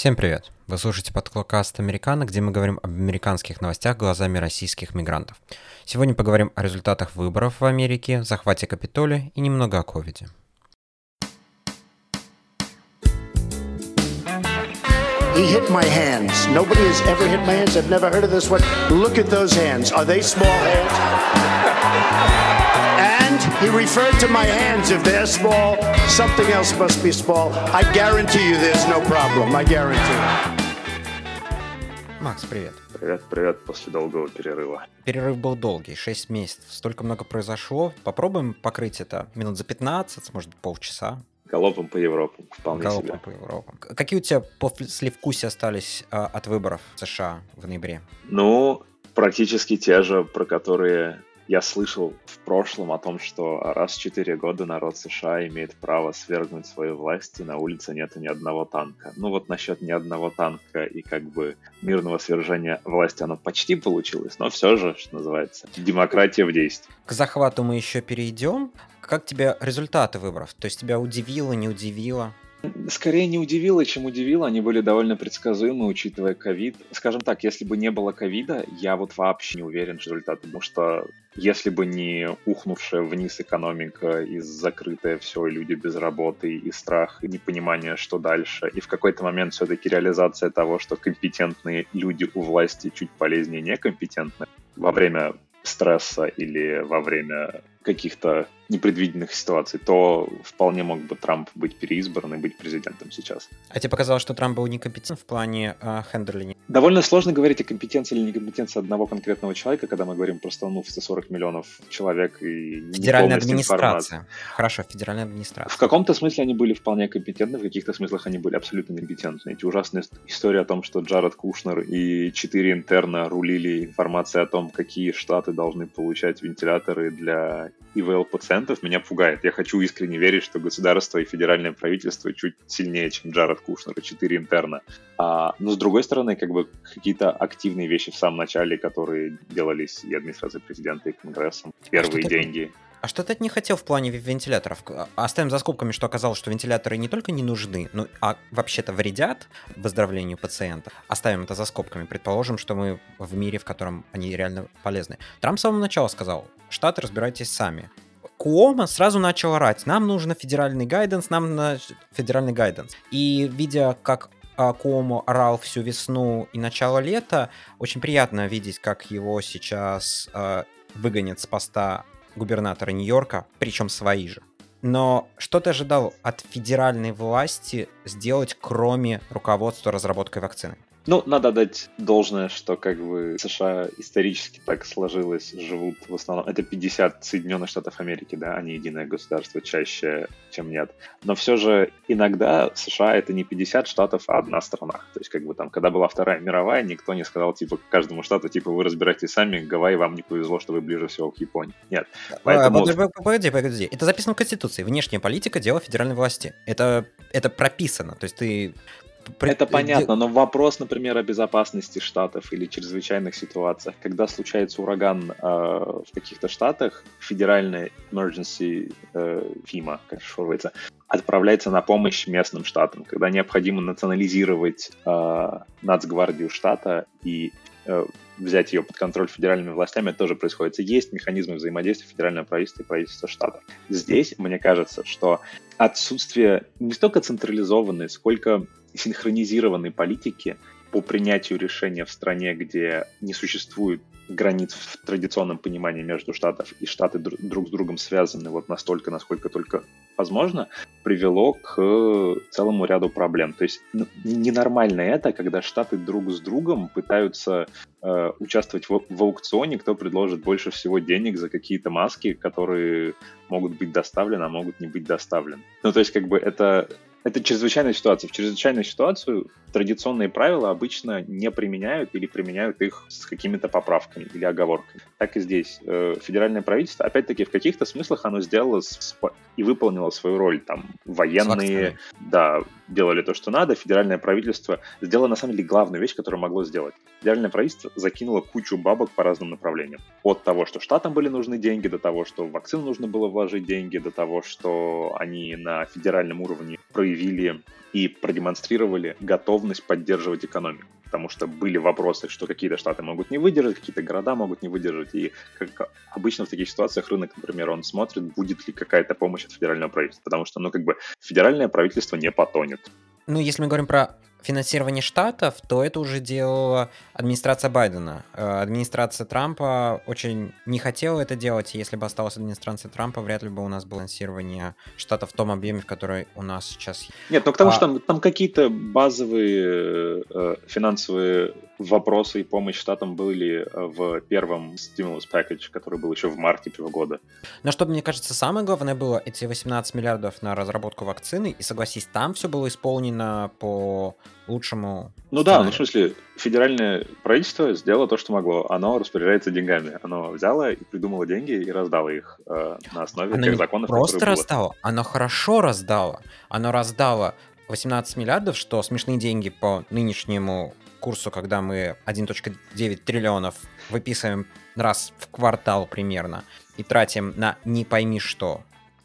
Всем привет! Вы слушаете подкаст «Американо», где мы говорим об американских новостях глазами российских мигрантов. Сегодня поговорим о результатах выборов в Америке, захвате Капитолия и немного о ковиде. He hit my hands. Nobody has ever hit my hands. I've never heard of this one. Look at those hands. Are they small hands? And he referred to my hands. If they're small, something else must be small. I guarantee you there's no problem. I guarantee. Макс, привет. Привет, привет после долгого перерыва. Перерыв был долгий, 6 месяцев. Столько много произошло. Попробуем покрыть это минут за 15, может быть, полчаса. Галопом по Европам, вполне Галопом себе. по Европам. Какие у тебя послевкусия остались а, от выборов в США в ноябре? Ну, практически те же, про которые я слышал в прошлом о том, что раз в 4 года народ США имеет право свергнуть свою власть, и на улице нет ни одного танка. Ну вот насчет ни одного танка и как бы мирного свержения власти оно почти получилось, но все же, что называется, демократия в действии. К захвату мы еще перейдем. Как тебе результаты выборов? То есть тебя удивило, не удивило? Скорее не удивило, чем удивило. Они были довольно предсказуемы, учитывая ковид. Скажем так, если бы не было ковида, я вот вообще не уверен в результате, потому что если бы не ухнувшая вниз экономика и закрытое все, и люди без работы, и страх, и непонимание, что дальше, и в какой-то момент все-таки реализация того, что компетентные люди у власти чуть полезнее некомпетентные во время стресса или во время каких-то непредвиденных ситуаций, то вполне мог бы Трамп быть переизбран и быть президентом сейчас. А тебе показалось, что Трамп был некомпетентен в плане э, хендлинга? Довольно сложно говорить о компетенции или некомпетенции одного конкретного человека, когда мы говорим про страну в 140 миллионов человек и Федеральная администрация. Информации. Хорошо, федеральная администрация. В каком-то смысле они были вполне компетентны, в каких-то смыслах они были абсолютно некомпетентны. Эти ужасные истории о том, что Джаред Кушнер и четыре интерна рулили информацией о том, какие штаты должны получать вентиляторы для ИВЛ пациентов меня пугает. Я хочу искренне верить, что государство и федеральное правительство чуть сильнее, чем Джаред Кушнер и четыре интерна. А, но с другой стороны, как бы какие-то активные вещи в самом начале, которые делались и администрацией президента, и Конгрессом, первые а деньги. А что ты не хотел в плане вентиляторов? Оставим за скобками, что оказалось, что вентиляторы не только не нужны, но а вообще-то вредят выздоровлению пациента. Оставим это за скобками. Предположим, что мы в мире, в котором они реально полезны. Трамп с самого начала сказал, штаты разбирайтесь сами. Куома сразу начал орать, нам нужно федеральный гайденс, нам на федеральный гайденс. И видя, как а, Куомо орал всю весну и начало лета, очень приятно видеть, как его сейчас э, выгонят с поста губернатора Нью-Йорка, причем свои же. Но что ты ожидал от федеральной власти сделать, кроме руководства разработкой вакцины? Ну, надо дать должное, что как бы США исторически так сложилось, живут в основном... Это 50 Соединенных Штатов Америки, да, они единое государство чаще, чем нет. Но все же иногда США это не 50 штатов, а одна страна. То есть как бы там, когда была Вторая мировая, никто не сказал типа каждому штату, типа вы разбирайтесь сами, Гавайи вам не повезло, что вы ближе всего к Японии. Нет. А, Поэтому... Погоди, погоди. Это записано в Конституции. Внешняя политика – дело федеральной власти. Это, это прописано. То есть ты это понятно, но вопрос, например, о безопасности штатов или чрезвычайных ситуациях. Когда случается ураган э, в каких-то штатах, федеральная emergency э, FEMA, как шифруется, отправляется на помощь местным штатам. Когда необходимо национализировать э, нацгвардию штата и э, взять ее под контроль федеральными властями, это тоже происходит. Есть механизмы взаимодействия федерального правительства и правительства штата. Здесь, мне кажется, что отсутствие не столько централизованной, сколько синхронизированной политики по принятию решения в стране, где не существует границ в традиционном понимании между штатов, и штаты друг с другом связаны вот настолько, насколько только возможно, привело к целому ряду проблем. То есть ну, ненормально это, когда штаты друг с другом пытаются э, участвовать в, в аукционе, кто предложит больше всего денег за какие-то маски, которые могут быть доставлены, а могут не быть доставлены. Ну, то есть, как бы это это чрезвычайная ситуация. В чрезвычайную ситуацию традиционные правила обычно не применяют или применяют их с какими-то поправками или оговорками. Так и здесь. Э, федеральное правительство, опять-таки, в каких-то смыслах оно сделало и выполнило свою роль. Там военные, да, делали то, что надо. Федеральное правительство сделало, на самом деле, главную вещь, которую могло сделать. Федеральное правительство закинуло кучу бабок по разным направлениям. От того, что штатам были нужны деньги, до того, что в вакцину нужно было вложить деньги, до того, что они на федеральном уровне проявили и продемонстрировали готовность готовность поддерживать экономику потому что были вопросы, что какие-то штаты могут не выдержать, какие-то города могут не выдержать, и как обычно в таких ситуациях рынок, например, он смотрит, будет ли какая-то помощь от федерального правительства, потому что, ну, как бы, федеральное правительство не потонет. Ну, если мы говорим про финансирование штатов, то это уже делала администрация Байдена. Э, администрация Трампа очень не хотела это делать, и если бы осталась администрация Трампа, вряд ли бы у нас было финансирование штатов в том объеме, в который у нас сейчас есть. Нет, ну к тому, а... что там, там какие-то базовые э, финансовые вопросы и помощь штатам были э, в первом stimulus package, который был еще в марте этого года. Но что мне кажется самое главное было эти 18 миллиардов на разработку вакцины, и согласись, там все было исполнено по лучшему. Ну да, ну в смысле, федеральное правительство сделало то, что могло. Оно распоряжается деньгами. Оно взяло и придумало деньги и раздало их э, на основе оно тех законов, просто раздало, было. оно хорошо раздало. Оно раздало 18 миллиардов, что смешные деньги по нынешнему курсу, когда мы 1.9 триллионов выписываем раз в квартал примерно и тратим на не пойми что.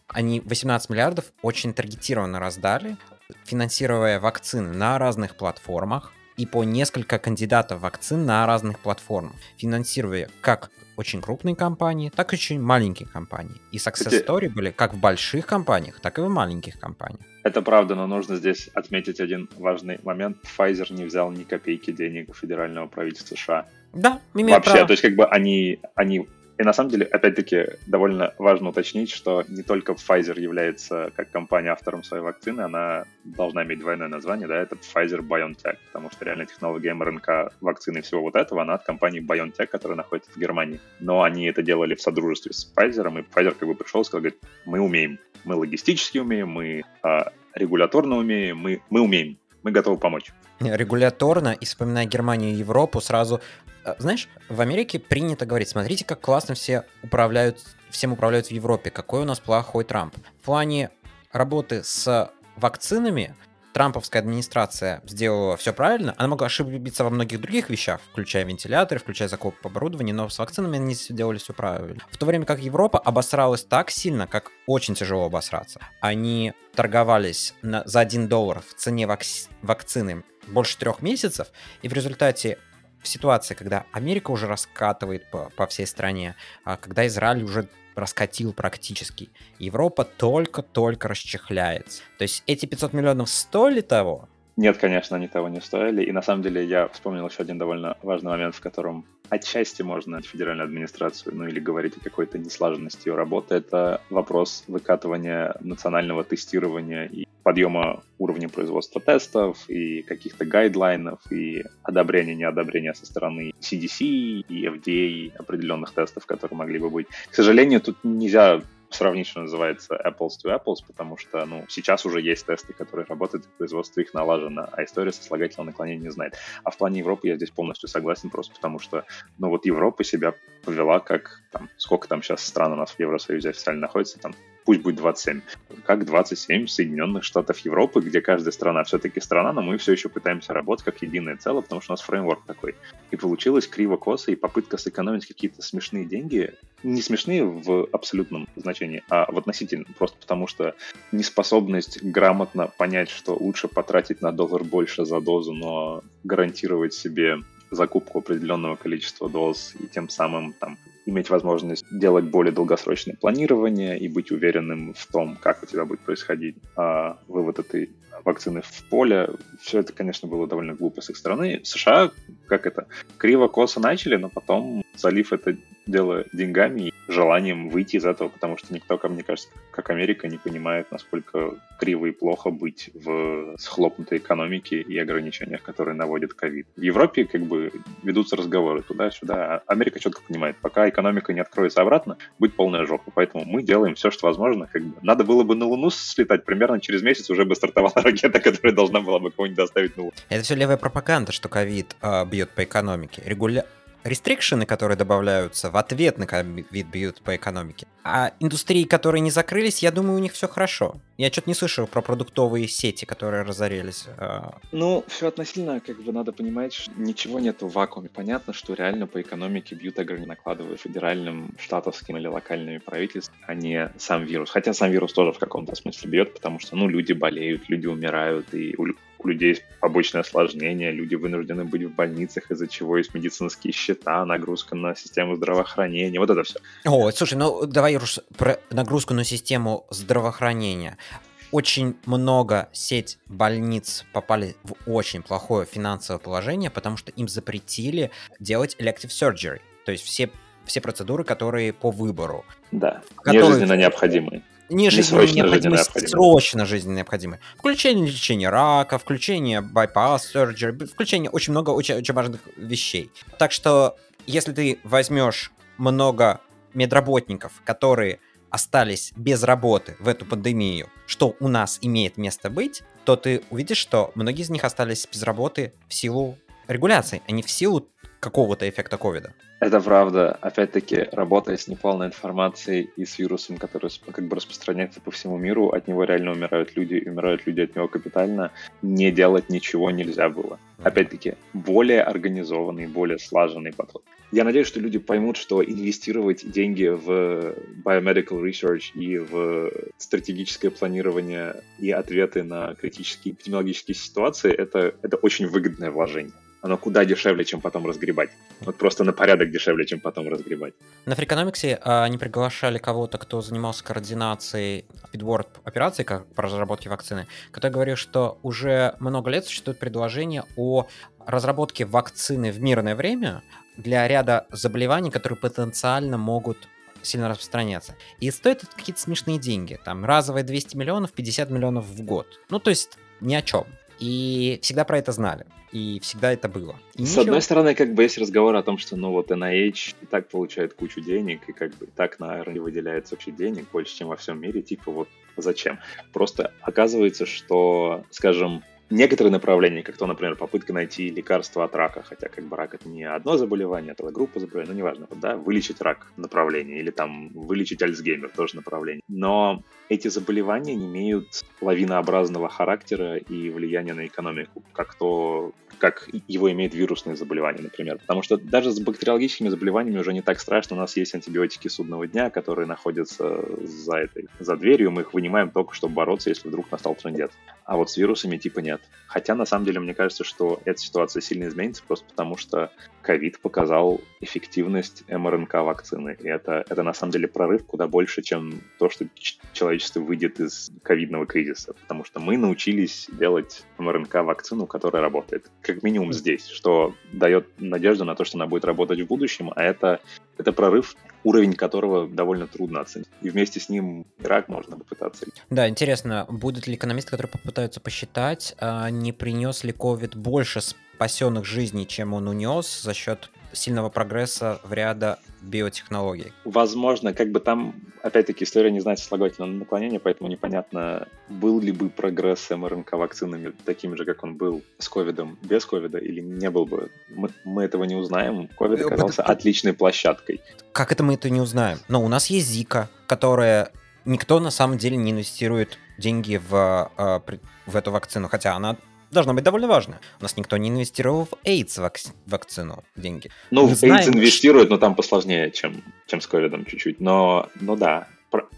Они 18 миллиардов очень таргетированно раздали, финансируя вакцины на разных платформах и по несколько кандидатов вакцин на разных платформах, финансируя как очень крупные компании, так и очень маленькие компании. И success story были как в больших компаниях, так и в маленьких компаниях. Это правда, но нужно здесь отметить один важный момент. Pfizer не взял ни копейки денег федерального правительства США. Да, имеет Вообще, право. то есть как бы они, они и на самом деле, опять-таки, довольно важно уточнить, что не только Pfizer является как компания автором своей вакцины, она должна иметь двойное название, да, это Pfizer-BioNTech, потому что реально технология МРНК вакцины и всего вот этого, она от компании BioNTech, которая находится в Германии. Но они это делали в содружестве с Pfizer, и Pfizer как бы пришел и сказал, говорит, мы умеем, мы логистически умеем, мы а, регуляторно умеем, мы, мы умеем, мы готовы помочь. Регуляторно, и вспоминая Германию и Европу, сразу а, знаешь, в Америке принято говорить, смотрите, как классно все управляют, всем управляют в Европе, какой у нас плохой Трамп. В плане работы с вакцинами трамповская администрация сделала все правильно, она могла ошибиться во многих других вещах, включая вентиляторы, включая закупку оборудования, но с вакцинами они делали все правильно. В то время как Европа обосралась так сильно, как очень тяжело обосраться. Они торговались на, за 1 доллар в цене вак вакцины больше трех месяцев, и в результате в ситуации, когда Америка уже раскатывает по, по всей стране, а когда Израиль уже раскатил практически, Европа только-только расчехляется. То есть эти 500 миллионов стоили того? Нет, конечно, они того не стоили. И на самом деле я вспомнил еще один довольно важный момент, в котором отчасти можно федеральную администрацию, ну или говорить о какой-то неслаженности ее работы. Это вопрос выкатывания национального тестирования и подъема уровня производства тестов и каких-то гайдлайнов и одобрения, неодобрения со стороны CDC и FDA определенных тестов, которые могли бы быть. К сожалению, тут нельзя сравнить, что называется, apples to apples, потому что, ну, сейчас уже есть тесты, которые работают, и производство их налажено, а история сослагательного наклонения не знает. А в плане Европы я здесь полностью согласен, просто потому что, ну, вот Европа себя повела как, там, сколько там сейчас стран у нас в Евросоюзе официально находится, там, пусть будет 27, как 27 Соединенных Штатов Европы, где каждая страна все-таки страна, но мы все еще пытаемся работать как единое целое, потому что у нас фреймворк такой. И получилось криво-косо, и попытка сэкономить какие-то смешные деньги, не смешные в абсолютном значении, а в относительном, просто потому что неспособность грамотно понять, что лучше потратить на доллар больше за дозу, но гарантировать себе закупку определенного количества доз и тем самым там иметь возможность делать более долгосрочное планирование и быть уверенным в том, как у тебя будет происходить а, вывод этой вакцины в поле. Все это, конечно, было довольно глупо с их стороны. США, как это, криво-косо начали, но потом, залив это дело деньгами и желанием выйти из этого, потому что никто, ко мне кажется, как Америка, не понимает, насколько криво и плохо быть в схлопнутой экономике и ограничениях, которые наводит ковид. В Европе как бы ведутся разговоры туда-сюда. А Америка четко понимает, пока экономика не откроется обратно, будет полная жопа. Поэтому мы делаем все, что возможно. Как бы. Надо было бы на Луну слетать, примерно через месяц уже бы стартовала ракета, которая должна была бы кого-нибудь доставить на. Это все левая пропаганда, что ковид э, бьет по экономике. Регуля рестрикшены, которые добавляются в ответ на ковид бьют по экономике. А индустрии, которые не закрылись, я думаю, у них все хорошо. Я что-то не слышал про продуктовые сети, которые разорились. А. Ну, все относительно, как бы надо понимать, что ничего нет в вакууме. Понятно, что реально по экономике бьют ограничения, накладывают федеральным, штатовским или локальными правительствами, а не сам вирус. Хотя сам вирус тоже в каком-то смысле бьет, потому что, ну, люди болеют, люди умирают, и у людей есть побочное осложнение, люди вынуждены быть в больницах, из-за чего есть медицинские счета, нагрузка на систему здравоохранения, вот это все. О, слушай, ну давай уж про нагрузку на систему здравоохранения очень много сеть больниц попали в очень плохое финансовое положение, потому что им запретили делать elective surgery, то есть все, все процедуры, которые по выбору. Да, которые... не жизненно необходимые. Не, жизненно необходимые, срочно жизненно необходимые. Включение лечения рака, включение bypass surgery, включение очень много очень, очень важных вещей. Так что, если ты возьмешь много медработников, которые остались без работы в эту пандемию, что у нас имеет место быть, то ты увидишь, что многие из них остались без работы в силу регуляции, а не в силу какого-то эффекта ковида. Это правда. Опять-таки, работая с неполной информацией и с вирусом, который как бы распространяется по всему миру, от него реально умирают люди, и умирают люди от него капитально, не делать ничего нельзя было. Опять-таки, более организованный, более слаженный подход. Я надеюсь, что люди поймут, что инвестировать деньги в biomedical research и в стратегическое планирование и ответы на критические эпидемиологические ситуации это, это очень выгодное вложение оно куда дешевле, чем потом разгребать. Вот просто на порядок дешевле, чем потом разгребать. На Freakonomics а, они приглашали кого-то, кто занимался координацией speedboard операций, как по разработке вакцины, который говорил, что уже много лет существует предложение о разработке вакцины в мирное время для ряда заболеваний, которые потенциально могут сильно распространяться. И стоит это какие-то смешные деньги. Там разовые 200 миллионов, 50 миллионов в год. Ну, то есть ни о чем. И всегда про это знали. И всегда это было. И С ничего... одной стороны, как бы есть разговор о том, что ну вот NIH и так получает кучу денег, и как бы так на R&D выделяется вообще денег больше, чем во всем мире, типа вот зачем? Просто оказывается, что, скажем, некоторые направления, как то, например, попытка найти лекарство от рака, хотя как бы рак это не одно заболевание, это группа заболеваний, ну неважно, да, вылечить рак направление или там вылечить Альцгеймер тоже направление. Но эти заболевания не имеют лавинообразного характера и влияния на экономику, как то, как его имеет вирусные заболевания, например. Потому что даже с бактериологическими заболеваниями уже не так страшно. У нас есть антибиотики судного дня, которые находятся за этой, за дверью. Мы их вынимаем только, чтобы бороться, если вдруг настал трендец. А вот с вирусами типа нет. Хотя, на самом деле, мне кажется, что эта ситуация сильно изменится, просто потому что ковид показал эффективность МРНК-вакцины. И это, это, на самом деле, прорыв куда больше, чем то, что человечество выйдет из ковидного кризиса. Потому что мы научились делать МРНК-вакцину, которая работает. Как минимум здесь, что дает надежду на то, что она будет работать в будущем, а это, это прорыв, уровень которого довольно трудно оценить. И вместе с ним рак можно попытаться. Да, интересно, будут ли экономисты, которые попытаются посчитать, а не принес ли COVID больше спасенных жизней, чем он унес за счет сильного прогресса в ряда биотехнологий. Возможно, как бы там, опять-таки, история не знает сослагательного наклонения, поэтому непонятно, был ли бы прогресс МРНК вакцинами таким же, как он был с ковидом, без ковида, или не был бы. Мы, мы этого не узнаем. Ковид э, оказался отличной площадкой. Как это мы это не узнаем? Но у нас есть Зика, которая никто на самом деле не инвестирует деньги в, э, в эту вакцину, хотя она должна быть довольно важно. У нас никто не инвестировал в AIDS вак- вакцину деньги. Ну, в AIDS инвестируют, но там посложнее, чем, чем с ковидом чуть-чуть. Но, ну да,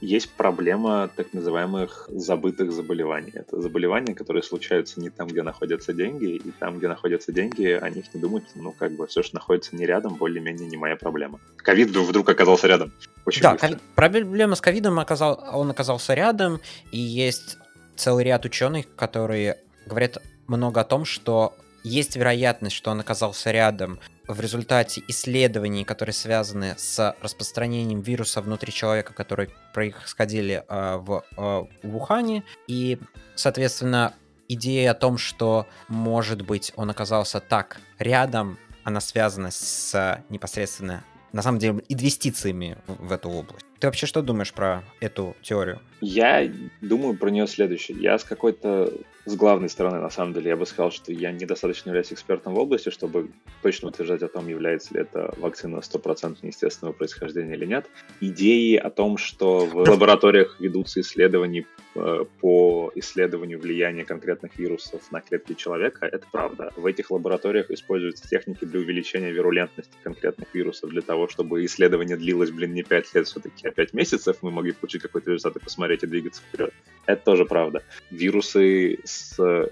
есть проблема так называемых забытых заболеваний. Это заболевания, которые случаются не там, где находятся деньги, и там, где находятся деньги, о них не думают. Ну, как бы все, что находится не рядом, более-менее не моя проблема. Ковид вдруг оказался рядом. Очень да, COVID, проблема с ковидом оказал, он оказался рядом, и есть целый ряд ученых, которые говорят много о том, что есть вероятность, что он оказался рядом в результате исследований, которые связаны с распространением вируса внутри человека, которые происходили э, в, э, в Ухане. И, соответственно, идея о том, что, может быть, он оказался так рядом, она связана с непосредственно на самом деле, инвестициями в эту область. Ты вообще что думаешь про эту теорию? Я думаю про нее следующее. Я с какой-то, с главной стороны, на самом деле, я бы сказал, что я недостаточно являюсь экспертом в области, чтобы точно утверждать о том, является ли это вакцина 100% естественного происхождения или нет. Идеи о том, что в лабораториях ведутся исследования э, по исследованию влияния конкретных вирусов на клетки человека, это правда. В этих лабораториях используются техники для увеличения вирулентности конкретных вирусов для того, чтобы исследование длилось, блин, не 5 лет все-таки, а 5 месяцев, мы могли получить какой-то результат и посмотреть и двигаться вперед. Это тоже правда. Вирусы с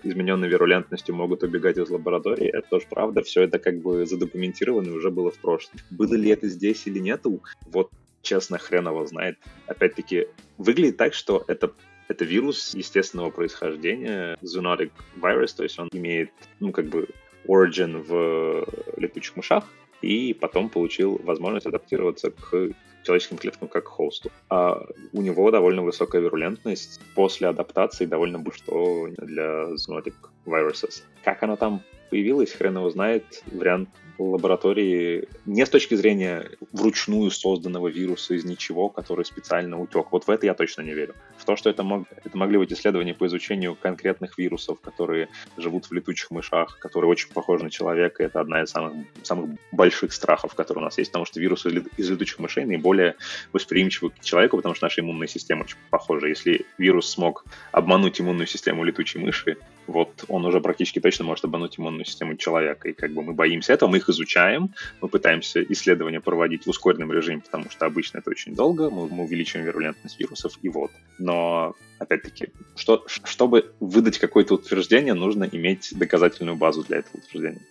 измененной вирулентностью могут убегать из лаборатории, это тоже правда. Все это как бы задокументировано и уже было в прошлом. Было ли это здесь или нету? Вот честно, хрен его знает. Опять-таки, выглядит так, что это это вирус естественного происхождения, zoonotic virus, то есть он имеет, ну, как бы, origin в летучих мышах, и потом получил возможность адаптироваться к человеческим клеткам как хосту. А у него довольно высокая вирулентность после адаптации довольно что для zoonotic viruses. Как оно там появилось, хрен его знает. Вариант лаборатории не с точки зрения вручную созданного вируса из ничего, который специально утек. Вот в это я точно не верю. То, что это, мог, это могли быть исследования по изучению конкретных вирусов, которые живут в летучих мышах, которые очень похожи на человека, это одна из самых, самых больших страхов, которые у нас есть, потому что вирусы из летучих мышей наиболее восприимчивы к человеку, потому что наша иммунная система очень похожа. Если вирус смог обмануть иммунную систему летучей мыши, вот он уже практически точно может обмануть иммунную систему человека. И как бы мы боимся этого, мы их изучаем, мы пытаемся исследования проводить в ускоренном режиме, потому что обычно это очень долго, мы, мы увеличиваем вирулентность вирусов, и вот. Но, опять-таки, что, чтобы выдать какое-то утверждение, нужно иметь доказательную базу для этого утверждения.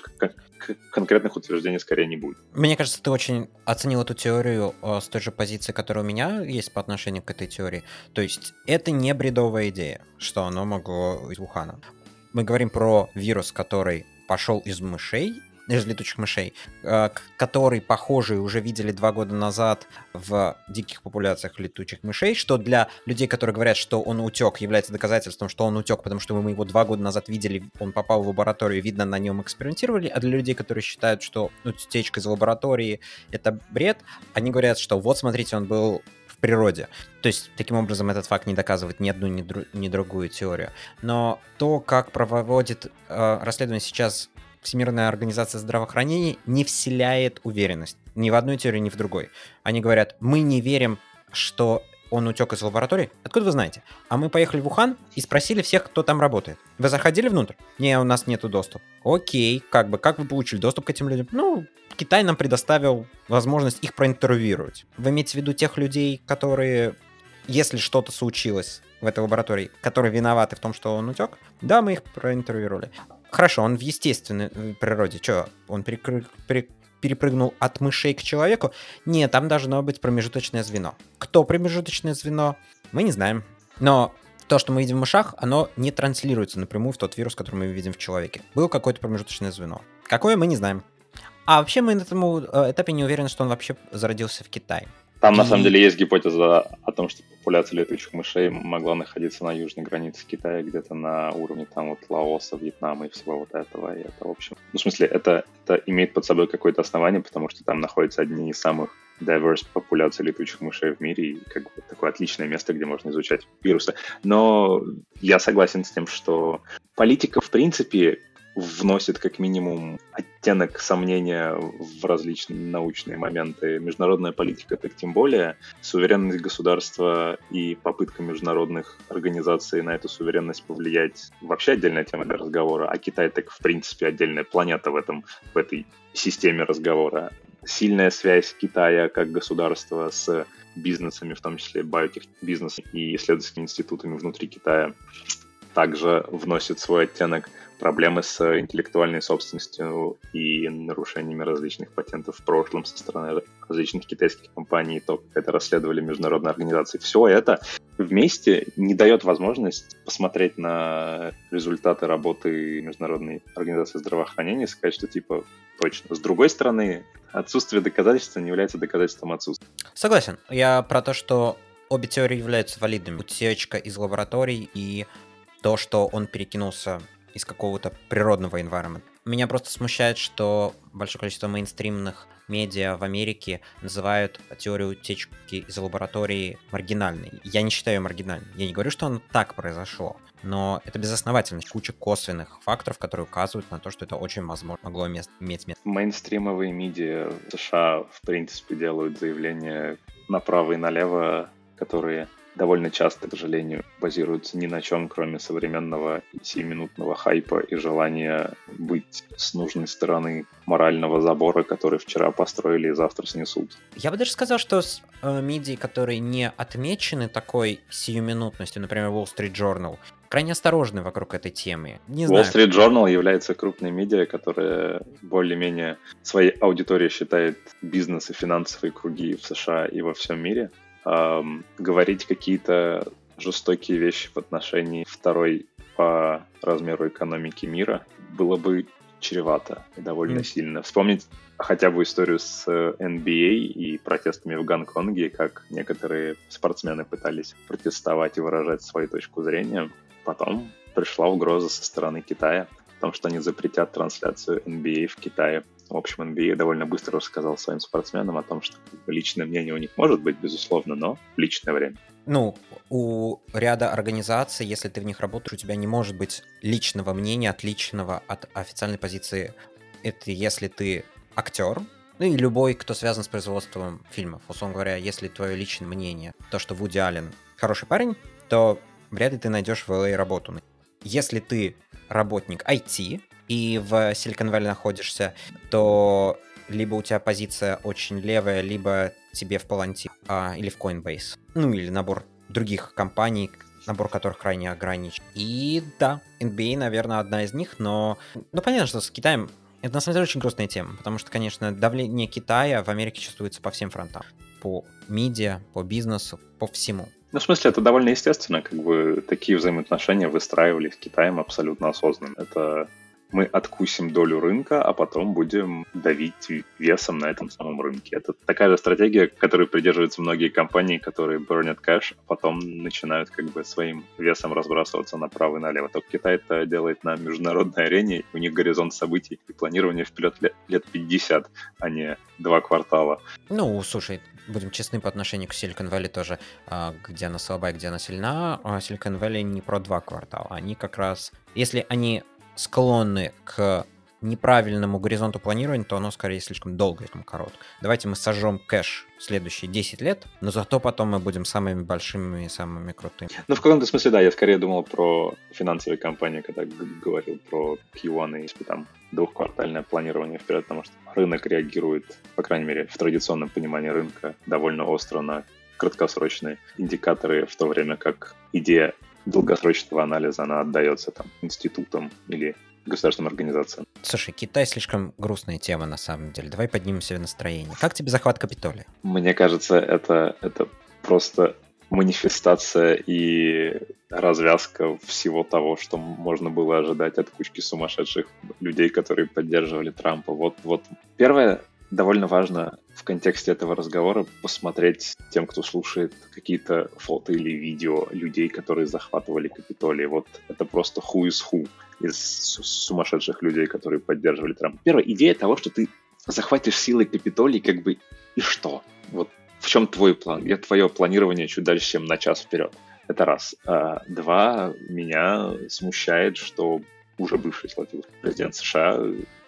Конкретных утверждений скорее не будет. Мне кажется, ты очень оценил эту теорию э, с той же позиции, которая у меня есть по отношению к этой теории. То есть это не бредовая идея, что оно могло из Ухана мы говорим про вирус, который пошел из мышей, из летучих мышей, э, который, похожий, уже видели два года назад в диких популяциях летучих мышей, что для людей, которые говорят, что он утек, является доказательством, что он утек, потому что мы его два года назад видели, он попал в лабораторию, видно, на нем экспериментировали, а для людей, которые считают, что утечка из лаборатории — это бред, они говорят, что вот, смотрите, он был природе. То есть, таким образом, этот факт не доказывает ни одну, ни, дру, ни другую теорию. Но то, как проводит э, расследование сейчас Всемирная организация здравоохранения, не вселяет уверенность ни в одной теории, ни в другой. Они говорят, мы не верим, что он утек из лаборатории? Откуда вы знаете? А мы поехали в Ухан и спросили всех, кто там работает. Вы заходили внутрь? Не, у нас нету доступа. Окей, как бы, как вы получили доступ к этим людям? Ну, Китай нам предоставил возможность их проинтервьюировать. Вы имеете в виду тех людей, которые, если что-то случилось в этой лаборатории, которые виноваты в том, что он утек? Да, мы их проинтервьюировали. Хорошо, он в естественной э, природе. Что, он перекры... пере... перепрыгнул от мышей к человеку? Нет, там должно быть промежуточное звено. Кто промежуточное звено? Мы не знаем. Но то, что мы видим в мышах, оно не транслируется напрямую в тот вирус, который мы видим в человеке. Было какое-то промежуточное звено. Какое, мы не знаем. А вообще мы на этом э, этапе не уверены, что он вообще зародился в Китае. Там, и... на самом деле, есть гипотеза о том, что популяция летучих мышей могла находиться на южной границе Китая, где-то на уровне там вот Лаоса, Вьетнама и всего вот этого. И это, в общем... Ну, в смысле, это, это имеет под собой какое-то основание, потому что там находятся одни из самых diverse популяций летучих мышей в мире, и как бы такое отличное место, где можно изучать вирусы. Но я согласен с тем, что политика, в принципе, вносит как минимум оттенок сомнения в различные научные моменты. Международная политика так тем более. Суверенность государства и попытка международных организаций на эту суверенность повлиять вообще отдельная тема для разговора, а Китай так в принципе отдельная планета в, этом, в этой системе разговора. Сильная связь Китая как государства с бизнесами, в том числе биотех бизнес и исследовательскими институтами внутри Китая, также вносит свой оттенок проблемы с интеллектуальной собственностью и нарушениями различных патентов в прошлом со стороны различных китайских компаний, то, как это расследовали международные организации. Все это вместе не дает возможность посмотреть на результаты работы Международной организации здравоохранения и сказать, что типа точно. С другой стороны, отсутствие доказательства не является доказательством отсутствия. Согласен. Я про то, что обе теории являются валидными. Утечка из лабораторий и то, что он перекинулся из какого-то природного environment. Меня просто смущает, что большое количество мейнстримных медиа в Америке называют теорию утечки из лаборатории маргинальной. Я не считаю ее маргинальной. Я не говорю, что оно так произошло, но это безосновательность, куча косвенных факторов, которые указывают на то, что это очень возможно могло мест, иметь место. Мейнстримовые медиа в США, в принципе, делают заявления направо и налево, которые довольно часто, к сожалению, базируются ни на чем, кроме современного 7-минутного хайпа и желания быть с нужной стороны морального забора, который вчера построили и завтра снесут. Я бы даже сказал, что с э, медиа, которые не отмечены такой сиюминутностью, например, Wall Street Journal, крайне осторожны вокруг этой темы. Не Wall Street Journal является крупной медиа, которая более-менее своей аудиторией считает бизнес и финансовые круги в США и во всем мире. Эм, говорить какие-то жестокие вещи в отношении второй по размеру экономики мира было бы чревато и довольно mm. сильно. Вспомнить хотя бы историю с NBA и протестами в Гонконге, как некоторые спортсмены пытались протестовать и выражать свою точку зрения. Потом пришла угроза со стороны Китая о том, что они запретят трансляцию NBA в Китае. В общем, NBA довольно быстро рассказал своим спортсменам о том, что личное мнение у них может быть, безусловно, но в личное время. Ну, у ряда организаций, если ты в них работаешь, у тебя не может быть личного мнения, отличного от официальной позиции. Это если ты актер, ну и любой, кто связан с производством фильмов. Условно говоря, если твое личное мнение, то, что Вуди Аллен хороший парень, то вряд ли ты найдешь в LA работу. Если ты работник IT и в Silicon Valley находишься, то либо у тебя позиция очень левая, либо тебе в Palantir а, или в Coinbase. Ну или набор других компаний, набор которых крайне ограничен. И да, NBA, наверное, одна из них, но... Ну, понятно, что с Китаем это на самом деле очень грустная тема, потому что, конечно, давление Китая в Америке чувствуется по всем фронтам. По медиа, по бизнесу, по всему. Ну, в смысле, это довольно естественно, как бы такие взаимоотношения выстраивались с Китаем абсолютно осознанно. Это мы откусим долю рынка, а потом будем давить весом на этом самом рынке. Это такая же стратегия, которой придерживаются многие компании, которые burnят кэш, а потом начинают как бы своим весом разбрасываться направо и налево. Только Китай это делает на международной арене, у них горизонт событий и планирование вперед лет 50, а не два квартала. Ну, слушай, будем честны по отношению к Silicon Valley тоже, а, где она слабая, где она сильна. А Silicon Valley не про два квартала. Они как раз, если они склонны к неправильному горизонту планирования, то оно скорее слишком долго, чем короткое. Давайте мы сожжем кэш в следующие 10 лет, но зато потом мы будем самыми большими и самыми крутыми. Ну, в каком-то смысле, да, я скорее думал про финансовые компании, когда говорил про Q1 и там двухквартальное планирование вперед, потому что рынок реагирует, по крайней мере, в традиционном понимании рынка довольно остро на краткосрочные индикаторы, в то время как идея долгосрочного анализа она отдается там институтам или государственным организациям. Слушай, Китай слишком грустная тема на самом деле. Давай поднимем себе настроение. Как тебе захват Капитолия? Мне кажется, это, это просто манифестация и развязка всего того, что можно было ожидать от кучки сумасшедших людей, которые поддерживали Трампа. Вот, вот первое, довольно важно в контексте этого разговора посмотреть тем, кто слушает какие-то фото или видео людей, которые захватывали Капитолий. Вот это просто who is who из сумасшедших людей, которые поддерживали Трампа. Первая идея того, что ты захватишь силой Капитолий, как бы и что? Вот в чем твой план? Где твое планирование чуть дальше, чем на час вперед? Это раз. А, два, меня смущает, что уже бывший президент США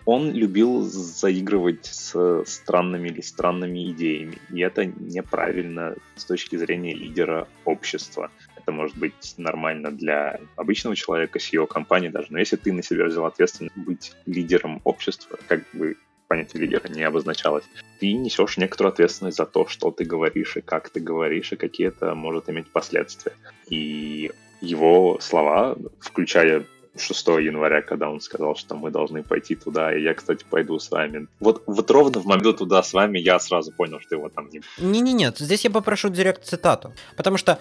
он любил заигрывать с странными или странными идеями. И это неправильно с точки зрения лидера общества. Это может быть нормально для обычного человека, CEO компании даже. Но если ты на себя взял ответственность быть лидером общества, как бы понятие лидера не обозначалось, ты несешь некоторую ответственность за то, что ты говоришь и как ты говоришь, и какие это может иметь последствия. И его слова, включая 6 января, когда он сказал, что мы должны пойти туда, и я, кстати, пойду с вами. Вот, вот ровно в момент туда с вами я сразу понял, что его там не... Не-не-не, здесь я попрошу директ цитату, потому что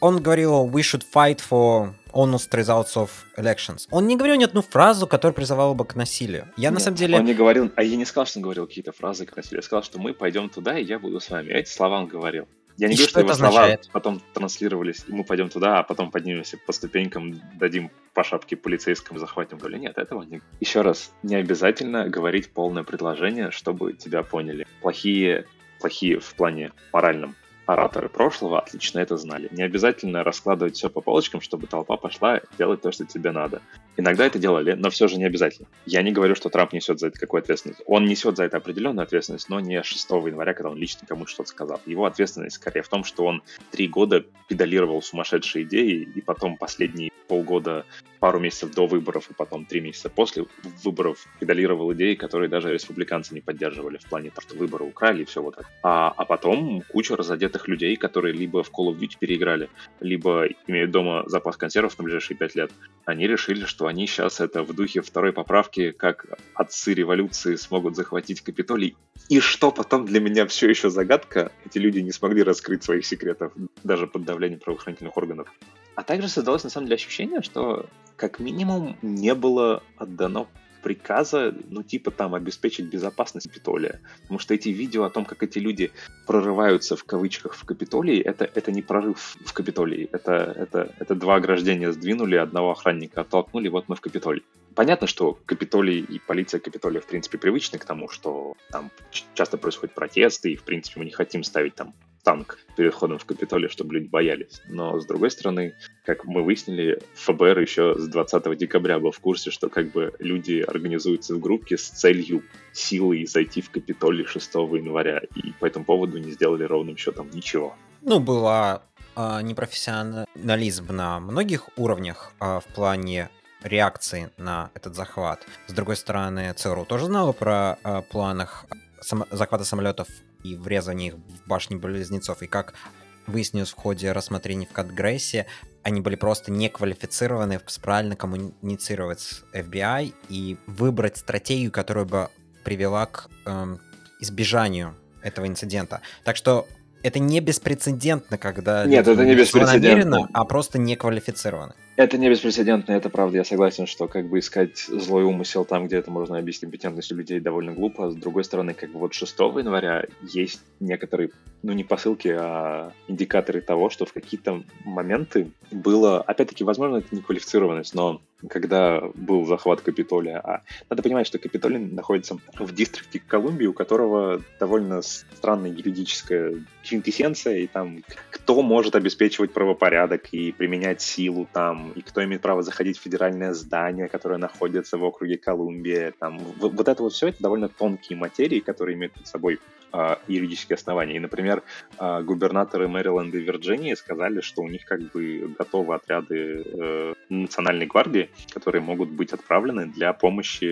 он говорил «we should fight for honest results of elections». Он не говорил ни одну фразу, которая призывала бы к насилию. Я Нет, на самом деле... Он не говорил, а я не сказал, что он говорил какие-то фразы к насилию. Я сказал, что мы пойдем туда, и я буду с вами. Эти слова он говорил. Я не и говорю, что, что его слова потом транслировались, и мы пойдем туда, а потом поднимемся по ступенькам, дадим по шапке полицейскому, захватим. Говорю, нет, этого не... Еще раз, не обязательно говорить полное предложение, чтобы тебя поняли. Плохие, плохие в плане моральном ораторы прошлого отлично это знали. Не обязательно раскладывать все по полочкам, чтобы толпа пошла делать то, что тебе надо. Иногда это делали, но все же не обязательно. Я не говорю, что Трамп несет за это какую ответственность. Он несет за это определенную ответственность, но не 6 января, когда он лично кому-то что-то сказал. Его ответственность скорее в том, что он три года педалировал сумасшедшие идеи, и потом последние полгода, пару месяцев до выборов, и потом три месяца после выборов педалировал идеи, которые даже республиканцы не поддерживали в плане того, что выборы украли и все вот это. А, а потом куча разодетых людей, которые либо в Call of Duty переиграли, либо имеют дома запас консервов на ближайшие пять лет, они решили, что они сейчас это в духе второй поправки, как отцы революции смогут захватить Капитолий. И что потом для меня все еще загадка, эти люди не смогли раскрыть своих секретов даже под давлением правоохранительных органов. А также создалось на самом деле ощущение, что как минимум не было отдано приказа, ну, типа там обеспечить безопасность Капитолия. Потому что эти видео о том, как эти люди прорываются в кавычках в Капитолии, это, это не прорыв в Капитолии. Это, это, это два ограждения сдвинули, одного охранника оттолкнули, вот мы в Капитолии. Понятно, что Капитолий и полиция Капитолия, в принципе, привычны к тому, что там часто происходят протесты, и, в принципе, мы не хотим ставить там танк перед входом в Капитолий, чтобы люди боялись. Но, с другой стороны, как мы выяснили, ФБР еще с 20 декабря был в курсе, что как бы люди организуются в группе с целью силой зайти в Капитолий 6 января, и по этому поводу не сделали ровным счетом ничего. Ну, была э, непрофессионализм на многих уровнях э, в плане реакции на этот захват. С другой стороны, ЦРУ тоже знала про э, планах сам, захвата самолетов и врезание их в башни близнецов, и как выяснилось в ходе рассмотрений в Кадгрессе, они были просто не квалифицированы правильно коммуницировать с FBI и выбрать стратегию, которая бы привела к эм, избежанию этого инцидента. Так что это не беспрецедентно, когда Нет, это не беспрецедентно. а просто не квалифицированы. Это не беспрецедентно, это правда. Я согласен, что как бы искать злой умысел там, где это можно объяснить компетентностью людей, довольно глупо. С другой стороны, как бы вот 6 января есть некоторые, ну не посылки, а индикаторы того, что в какие-то моменты было, опять-таки, возможно, это не квалифицированность, но когда был захват Капитолия. А надо понимать, что Капитолий находится в дистрикте Колумбии, у которого довольно странная юридическая квинтэссенция, и там кто может обеспечивать правопорядок и применять силу там, и кто имеет право заходить в федеральное здание, которое находится в округе Колумбия. Там. Вот это вот все, это довольно тонкие материи, которые имеют под собой э, юридические основания. И, например, э, губернаторы Мэриленда и Вирджинии сказали, что у них как бы готовы отряды э, национальной гвардии, которые могут быть отправлены для помощи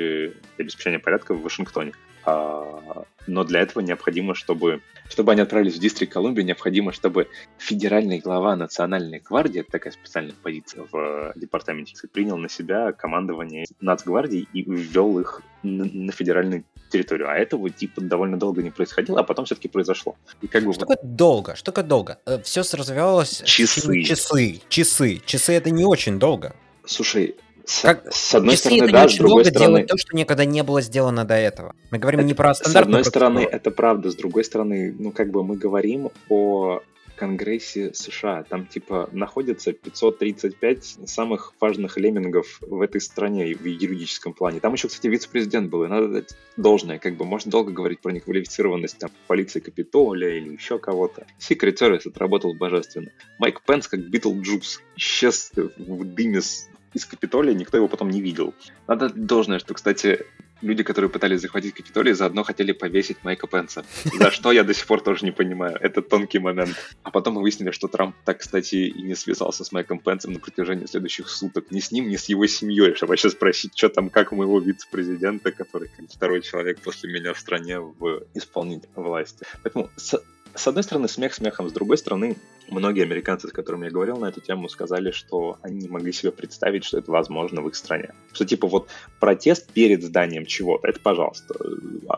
и обеспечения порядка в Вашингтоне. А, но для этого необходимо, чтобы, чтобы они отправились в Дистрикт Колумбия, необходимо, чтобы федеральный глава Национальной гвардии, это такая специальная позиция в департаменте, принял на себя командование Нацгвардии и ввел их на федеральную территорию. А этого типа довольно долго не происходило, а потом все-таки произошло. И как бы... Что такое долго? Что такое долго? Э, Все развивалось... Часы. Часы. Часы. Часы это не очень долго. Слушай, с, как, с одной стороны, да, с другой стороны... то, что никогда не было сделано до этого. Мы говорим это, не про стандартную С одной стороны, это правда, с другой стороны, ну, как бы мы говорим о Конгрессе США. Там, типа, находится 535 самых важных леммингов в этой стране в юридическом плане. Там еще, кстати, вице-президент был, и надо дать должное. Как бы можно долго говорить про неквалифицированность там, полиции Капитолия или еще кого-то. Secret Service отработал божественно. Майк Пенс, как Битлджус, исчез в дыме с из Капитолия, никто его потом не видел. Надо должное, что, кстати, люди, которые пытались захватить Капитолий, заодно хотели повесить Майка Пенса. За что я до сих пор тоже не понимаю. Это тонкий момент. А потом мы выяснили, что Трамп так, кстати, и не связался с Майком Пенсом на протяжении следующих суток. Ни с ним, ни с его семьей, чтобы вообще спросить, что там, как у моего вице-президента, который как второй человек после меня в стране в исполнительной власти. Поэтому с, с одной стороны, смех смехом, с другой стороны, многие американцы, с которыми я говорил на эту тему, сказали, что они не могли себе представить, что это возможно в их стране. Что типа вот протест перед зданием чего-то, это пожалуйста.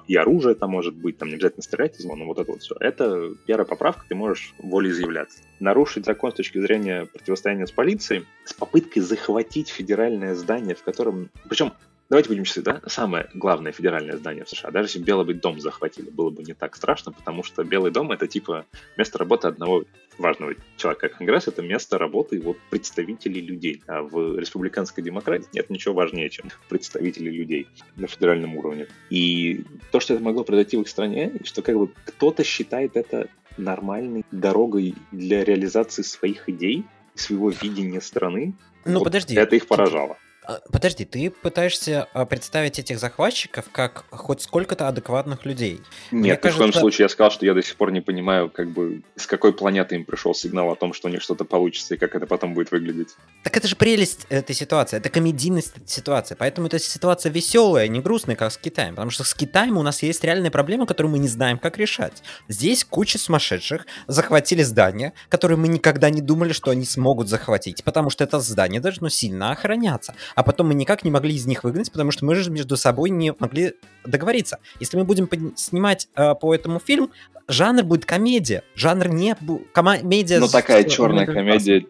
И оружие там может быть, там не обязательно стрелять из него, но вот это вот все. Это первая поправка, ты можешь волеизъявляться. Нарушить закон с точки зрения противостояния с полицией с попыткой захватить федеральное здание, в котором... Причем Давайте будем честны, да? Самое главное федеральное здание в США. Даже если Белый дом захватили, было бы не так страшно, потому что Белый дом — это типа место работы одного важного человека. Конгресс — это место работы вот представителей людей. А в республиканской демократии нет ничего важнее, чем представители людей на федеральном уровне. И то, что это могло произойти в их стране, что как бы кто-то считает это нормальной дорогой для реализации своих идей, своего видения страны. Ну, вот подожди. Это их поражало. А, подожди, ты пытаешься а, представить этих захватчиков как хоть сколько-то адекватных людей? Нет, Мне кажется... в коем случае я сказал, что я до сих пор не понимаю, как бы с какой планеты им пришел сигнал о том, что у них что-то получится и как это потом будет выглядеть. Так это же прелесть этой ситуации, это комедийность этой ситуации, поэтому эта ситуация веселая, не грустная, как с Китаем, потому что с Китаем у нас есть реальная проблема, которую мы не знаем, как решать. Здесь куча сумасшедших захватили здание, которое мы никогда не думали, что они смогут захватить, потому что это здание должно сильно охраняться а потом мы никак не могли из них выгнать, потому что мы же между собой не могли договориться. Если мы будем снимать э, по этому фильм, жанр будет комедия. Жанр не комедия. Ну такая черная комедия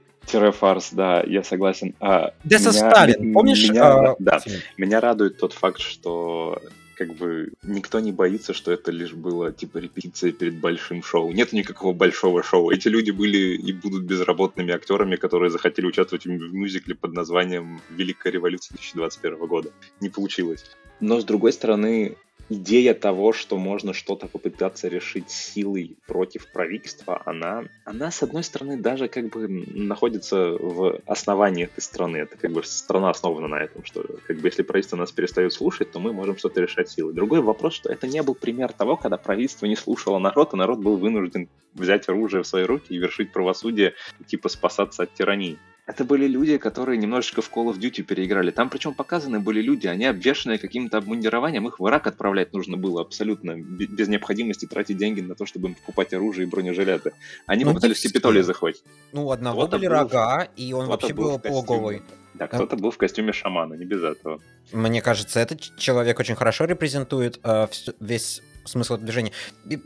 фарс, да, я согласен. А, Деса Сталин, помнишь? Меня, а, да, фильм? меня радует тот факт, что как бы никто не боится, что это лишь было типа репетиция перед большим шоу. Нет никакого большого шоу. Эти люди были и будут безработными актерами, которые захотели участвовать в мюзикле под названием «Великая революция 2021 года». Не получилось. Но, с другой стороны, идея того, что можно что-то попытаться решить силой против правительства, она, она, с одной стороны, даже как бы находится в основании этой страны. Это как бы страна основана на этом, что как бы если правительство нас перестает слушать, то мы можем что-то решать силой. Другой вопрос, что это не был пример того, когда правительство не слушало народ, а народ был вынужден взять оружие в свои руки и вершить правосудие, типа спасаться от тирании. Это были люди, которые немножечко в Call of Duty переиграли. Там причем показаны были люди, они обвешенные каким-то обмундированием, их в Ирак отправлять нужно было абсолютно, без необходимости тратить деньги на то, чтобы им покупать оружие и бронежилеты. Они ну, попытались Капитолий захватить. Ну, у одного были был, рога, и он вообще был, был полуголый. Да, кто-то был в костюме шамана, не без этого. Мне кажется, этот человек очень хорошо репрезентует э, весь смысл движения.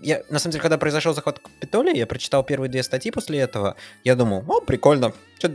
Я, на самом деле, когда произошел захват Капитолия, я прочитал первые две статьи после этого. Я думал, о, прикольно, что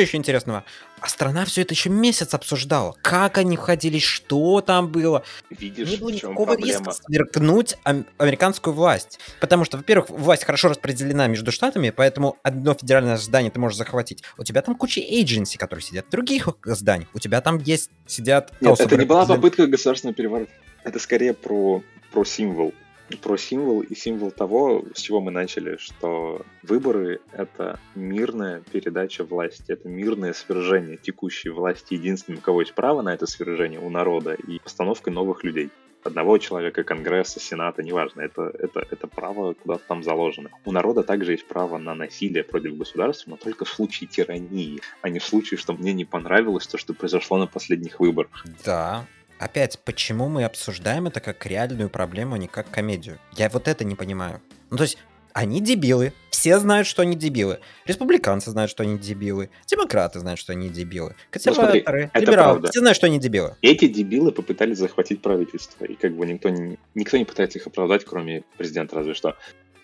еще интересного? А страна все это еще месяц обсуждала. Как они входили, что там было. Видишь, Не было никакого риска сверкнуть американскую власть. Потому что, во-первых, власть хорошо распределена между штатами, поэтому одно федеральное здание ты можешь захватить. У тебя там куча agency, которые сидят в других зданиях. У тебя там есть, сидят... Нет, это не была попытка государственного переворота. Это скорее про про символ. Про символ и символ того, с чего мы начали, что выборы — это мирная передача власти, это мирное свержение текущей власти. Единственным, у кого есть право на это свержение, у народа, и постановка новых людей одного человека, Конгресса, Сената, неважно, это, это, это право куда-то там заложено. У народа также есть право на насилие против государства, но только в случае тирании, а не в случае, что мне не понравилось то, что произошло на последних выборах. Да, опять, почему мы обсуждаем это как реальную проблему, а не как комедию? Я вот это не понимаю. Ну, то есть, они дебилы. Все знают, что они дебилы. Республиканцы знают, что они дебилы. Демократы знают, что они дебилы. Консерваторы, ну, либералы. Все знают, что они дебилы. Эти дебилы попытались захватить правительство. И как бы никто не, никто не пытается их оправдать, кроме президента разве что.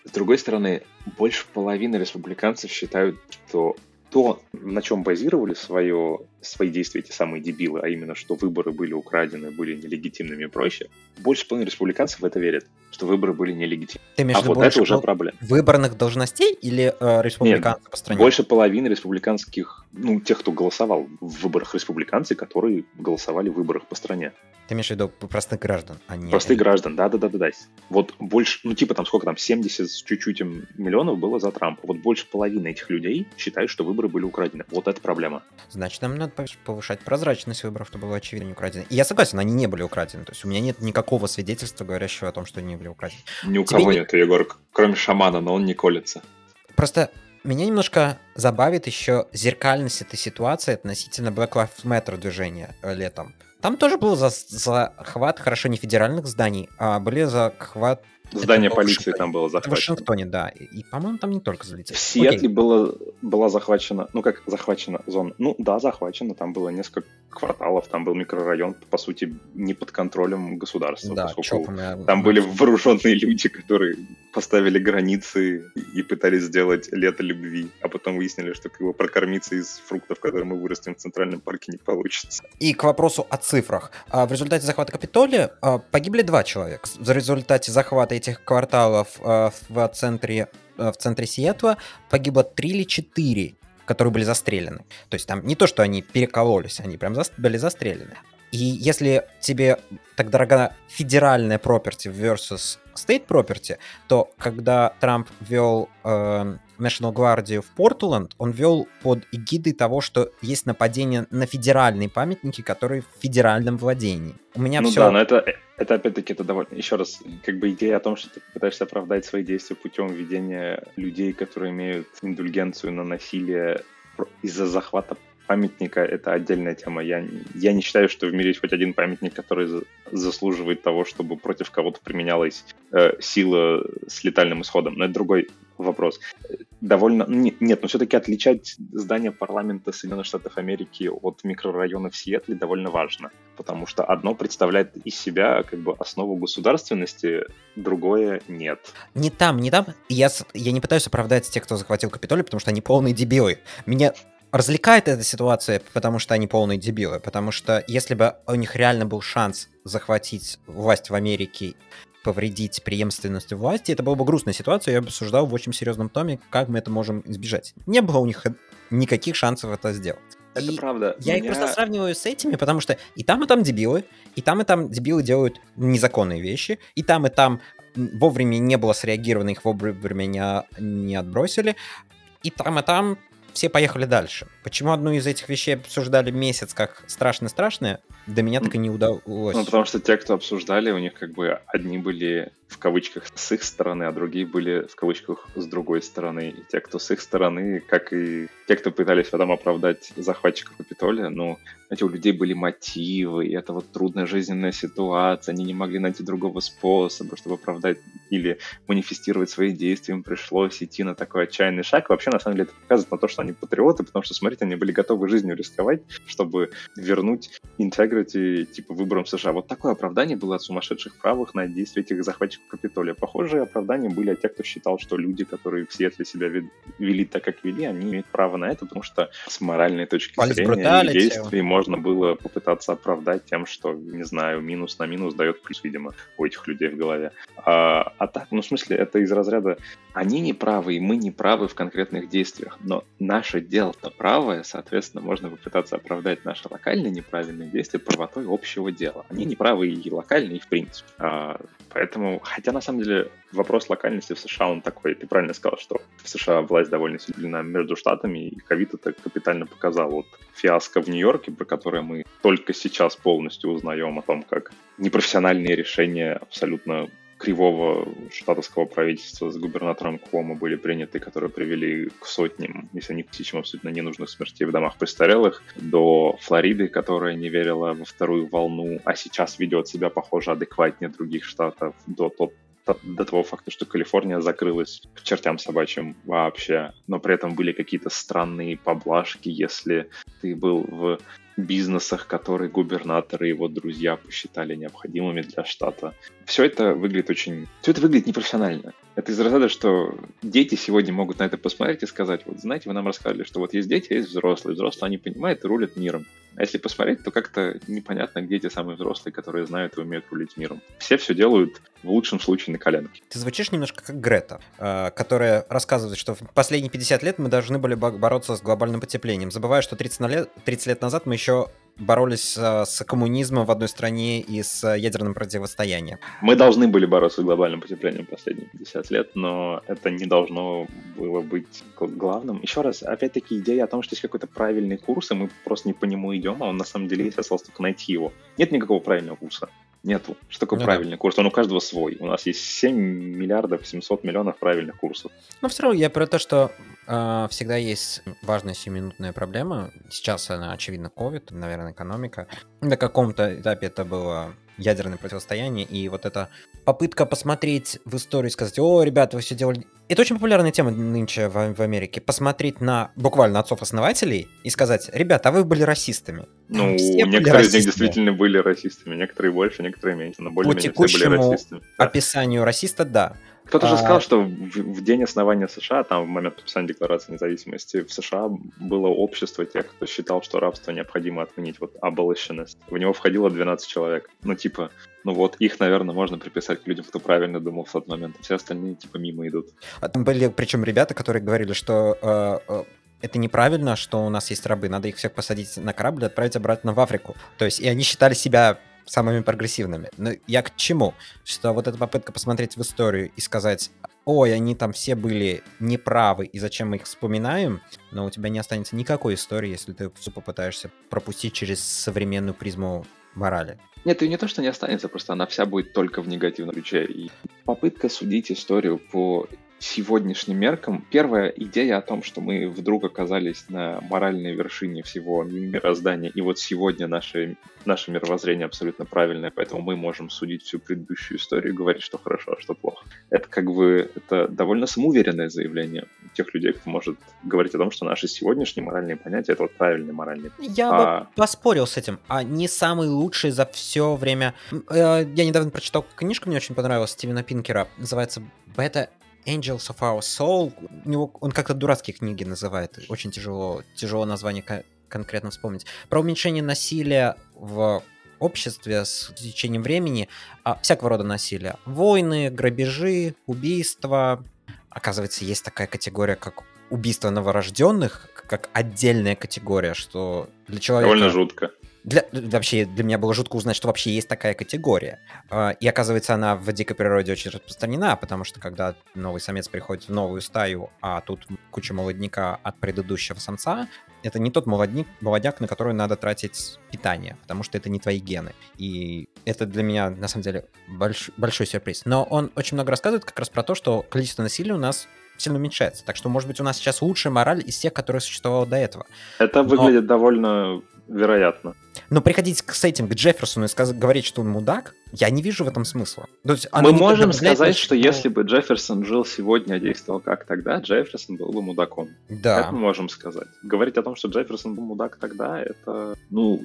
С другой стороны, больше половины республиканцев считают, что то, на чем базировали свое, свои действия эти самые дебилы, а именно, что выборы были украдены, были нелегитимными и прочее, больше половины республиканцев в это верят, что выборы были нелегитимны. Ты имеешь а вот это уже проблема. Выборных должностей или э, республиканцев Нет, по стране? больше половины республиканских, ну, тех, кто голосовал в выборах республиканцы, которые голосовали в выборах по стране. Ты имеешь в виду простых граждан, а не... Простых граждан, да-да-да-да. Вот больше, ну типа там сколько там, 70 с чуть-чуть миллионов было за Трампа. Вот больше половины этих людей считают, что выборы были украдены. Вот это проблема. Значит, нам надо повышать прозрачность выборов, чтобы было очевидно не украдены. И я согласен, они не были украдены. То есть у меня нет никакого свидетельства, говорящего о том, что они были украдены. Ни у Тебе кого не... нет, Егор, кроме шамана, но он не колется. Просто меня немножко забавит еще зеркальность этой ситуации относительно Black Lives Matter движения э, летом. Там тоже был за захват, хорошо, не федеральных зданий, а были захват Здание полиции там было захвачено. В Вашингтоне, да. И, по-моему, там не только залетели. В Сиэтле было, была захвачена, ну как захвачена зона? Ну да, захвачена, там было несколько кварталов, там был микрорайон, по сути, не под контролем государства. Да, поскольку там были вооруженные люди, которые поставили границы и пытались сделать лето любви, а потом выяснили, что бы прокормиться из фруктов, которые мы вырастим в Центральном парке, не получится. И к вопросу о цифрах. А, в результате захвата Капитолия а, погибли два человека. В результате захвата этих кварталов э, в центре, э, в центре Сиэтла погибло 3 или 4 которые были застрелены. То есть там не то, что они перекололись, они прям были застрелены. И если тебе так дорога федеральная property versus state property, то когда Трамп ввел э, National Guard в Портленд, он вел под эгидой того, что есть нападение на федеральные памятники, которые в федеральном владении. У меня ну все... да, но это, это опять-таки это довольно... Еще раз, как бы идея о том, что ты пытаешься оправдать свои действия путем введения людей, которые имеют индульгенцию на насилие из-за захвата памятника — это отдельная тема. Я, я не считаю, что в мире есть хоть один памятник, который заслуживает того, чтобы против кого-то применялась э, сила с летальным исходом. Но это другой вопрос. Довольно... Нет, но все-таки отличать здание парламента Соединенных Штатов Америки от микрорайона в Сиэтле довольно важно, потому что одно представляет из себя как бы основу государственности, другое нет. Не там, не там. Я, я не пытаюсь оправдать тех, кто захватил Капитолий, потому что они полные дебилы. Меня развлекает эта ситуация, потому что они полные дебилы. Потому что если бы у них реально был шанс захватить власть в Америке, повредить преемственность власти, это была бы грустная ситуация, я бы обсуждал в очень серьезном томе, как мы это можем избежать. Не было у них никаких шансов это сделать. Это и правда. Я меня... их просто сравниваю с этими, потому что и там, и там дебилы, и там, и там дебилы делают незаконные вещи, и там, и там вовремя не было среагировано, их вовремя не, не отбросили, и там, и там все поехали дальше. Почему одну из этих вещей обсуждали месяц как страшно-страшное, до меня так и не удалось. Ну, потому что те, кто обсуждали, у них как бы одни были в кавычках с их стороны, а другие были в кавычках с другой стороны. И те, кто с их стороны, как и те, кто пытались потом оправдать захватчиков Капитолия, ну, знаете, у людей были мотивы, и это вот трудная жизненная ситуация, они не могли найти другого способа, чтобы оправдать или манифестировать свои действия, им пришлось идти на такой отчаянный шаг. Вообще, на самом деле, это показывает на то, что они патриоты, потому что, смотрите, они были готовы жизнью рисковать, чтобы вернуть integrity, типа, выборам США. Вот такое оправдание было от сумасшедших правых на действия этих захватчиков Капитолия. Похожие оправдания были от тех, кто считал, что люди, которые в Сиэтле себя вели так, как вели, они имеют право на это, потому что с моральной точки Палец зрения действий можно было попытаться оправдать тем, что, не знаю, минус на минус дает плюс, видимо, у этих людей в голове. А, а так, ну, в смысле, это из разряда они не правы, и мы не правы в конкретных действиях, но наше дело-то правое, соответственно, можно попытаться оправдать наши локальные неправильные действия правотой общего дела. Они не правы и локальные, и в принципе. А, поэтому, хотя на самом деле вопрос локальности в США, он такой, ты правильно сказал, что в США власть довольно сильна между штатами, и ковид это капитально показал. Вот фиаско в Нью-Йорке, про которое мы только сейчас полностью узнаем о том, как непрофессиональные решения абсолютно кривого штатовского правительства с губернатором Куомо были приняты, которые привели к сотням, если не к тысячам абсолютно ненужных смертей в домах престарелых, до Флориды, которая не верила во вторую волну, а сейчас ведет себя, похоже, адекватнее других штатов, до тот до того факта, что Калифорния закрылась к чертям собачьим вообще, но при этом были какие-то странные поблажки, если ты был в бизнесах, которые губернаторы и его друзья посчитали необходимыми для штата. Все это выглядит очень... Все это выглядит непрофессионально. Это из разряда, что дети сегодня могут на это посмотреть и сказать, вот знаете, вы нам рассказали, что вот есть дети, есть взрослые. Взрослые, они понимают и рулят миром. А если посмотреть, то как-то непонятно, где те самые взрослые, которые знают и умеют рулить миром. Все все делают в лучшем случае на коленке. Ты звучишь немножко как Грета, э, которая рассказывает, что в последние 50 лет мы должны были бороться с глобальным потеплением, забывая, что 30 лет, 30 лет назад мы еще боролись э, с коммунизмом в одной стране и с ядерным противостоянием. Мы должны были бороться с глобальным потеплением последние 50 лет, но это не должно было быть главным. Еще раз, опять-таки, идея о том, что есть какой-то правильный курс, и мы просто не по нему идем, а он на самом деле есть, осталось только найти его. Нет никакого правильного курса нету. Что такое ну, правильный да. курс? Он у каждого свой. У нас есть 7 миллиардов 700 миллионов правильных курсов. Но все равно я про то, что всегда есть важная сиюминутная проблема. Сейчас она, очевидно, COVID, наверное, экономика. На каком-то этапе это было ядерное противостояние, и вот эта попытка посмотреть в историю и сказать, о, ребята, вы все делали... Это очень популярная тема нынче в, в Америке. Посмотреть на буквально отцов-основателей и сказать, ребята, а вы были расистами. Ну, некоторые из них действительно были расистами, некоторые больше, некоторые меньше, но более-менее все были расистами. описанию расиста, да. Кто-то а... же сказал, что в, в день основания США, там в момент подписания Декларации независимости, в США было общество тех, кто считал, что рабство необходимо отменить, вот abolitionist. В него входило 12 человек. Ну, типа, ну вот, их, наверное, можно приписать к людям, кто правильно думал в тот момент. Все остальные, типа, мимо идут. А там были, причем, ребята, которые говорили, что э, э, это неправильно, что у нас есть рабы. Надо их всех посадить на корабль и отправить обратно в Африку. То есть, и они считали себя самыми прогрессивными. Но я к чему? Что вот эта попытка посмотреть в историю и сказать, ой, они там все были неправы, и зачем мы их вспоминаем, но у тебя не останется никакой истории, если ты все попытаешься пропустить через современную призму морали. Нет, и не то, что не останется, просто она вся будет только в негативном ключе. И попытка судить историю по сегодняшним меркам, первая идея о том, что мы вдруг оказались на моральной вершине всего мироздания, и вот сегодня наше, наше мировоззрение абсолютно правильное, поэтому мы можем судить всю предыдущую историю и говорить, что хорошо, а что плохо. Это как бы это довольно самоуверенное заявление тех людей, кто может говорить о том, что наши сегодняшние моральные понятия — это вот правильные моральные. Я а... бы поспорил с этим. А не самый лучший за все время... Э, я недавно прочитал книжку, мне очень понравилась, Стивена Пинкера, называется «Бета Angels of Our Soul, него, он как-то дурацкие книги называет, очень тяжело, тяжело название конкретно вспомнить. Про уменьшение насилия в обществе с течением времени, а, всякого рода насилия. Войны, грабежи, убийства. Оказывается, есть такая категория, как убийство новорожденных, как отдельная категория, что для человека... Довольно жутко. Для, вообще, для меня было жутко узнать, что вообще есть такая категория. А, и оказывается, она в дикой природе очень распространена, потому что когда новый самец приходит в новую стаю, а тут куча молодняка от предыдущего самца, это не тот молодник, молодняк, на который надо тратить питание, потому что это не твои гены. И это для меня, на самом деле, больш, большой сюрприз. Но он очень много рассказывает как раз про то, что количество насилия у нас сильно уменьшается. Так что, может быть, у нас сейчас лучшая мораль из тех, которые существовала до этого. Это Но... выглядит довольно вероятно. Но приходить с этим к Джефферсону и сказать, говорить, что он мудак, я не вижу в этом смысла. То есть Мы можем сказать, что если бы Джефферсон жил сегодня, а действовал как тогда, Джефферсон был бы мудаком. Да. Это мы можем сказать. Говорить о том, что Джефферсон был мудак тогда, это, ну,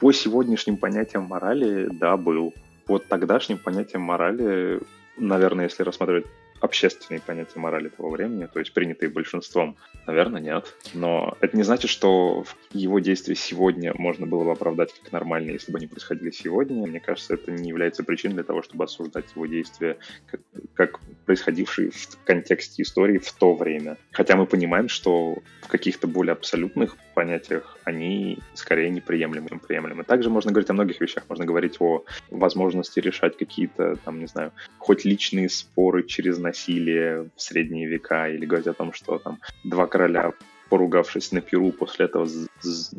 по сегодняшним понятиям морали, да, был. По тогдашним понятиям морали, наверное, если рассматривать общественные понятия морали того времени, то есть принятые большинством? Наверное, нет. Но это не значит, что его действия сегодня можно было бы оправдать как нормальные, если бы они происходили сегодня. Мне кажется, это не является причиной для того, чтобы осуждать его действия как, как происходившие в контексте истории в то время. Хотя мы понимаем, что в каких-то более абсолютных понятиях они скорее неприемлемы, чем приемлемы. Также можно говорить о многих вещах. Можно говорить о возможности решать какие-то, там, не знаю, хоть личные споры через насилие в средние века, или говорить о том, что там два короля поругавшись на Перу, после этого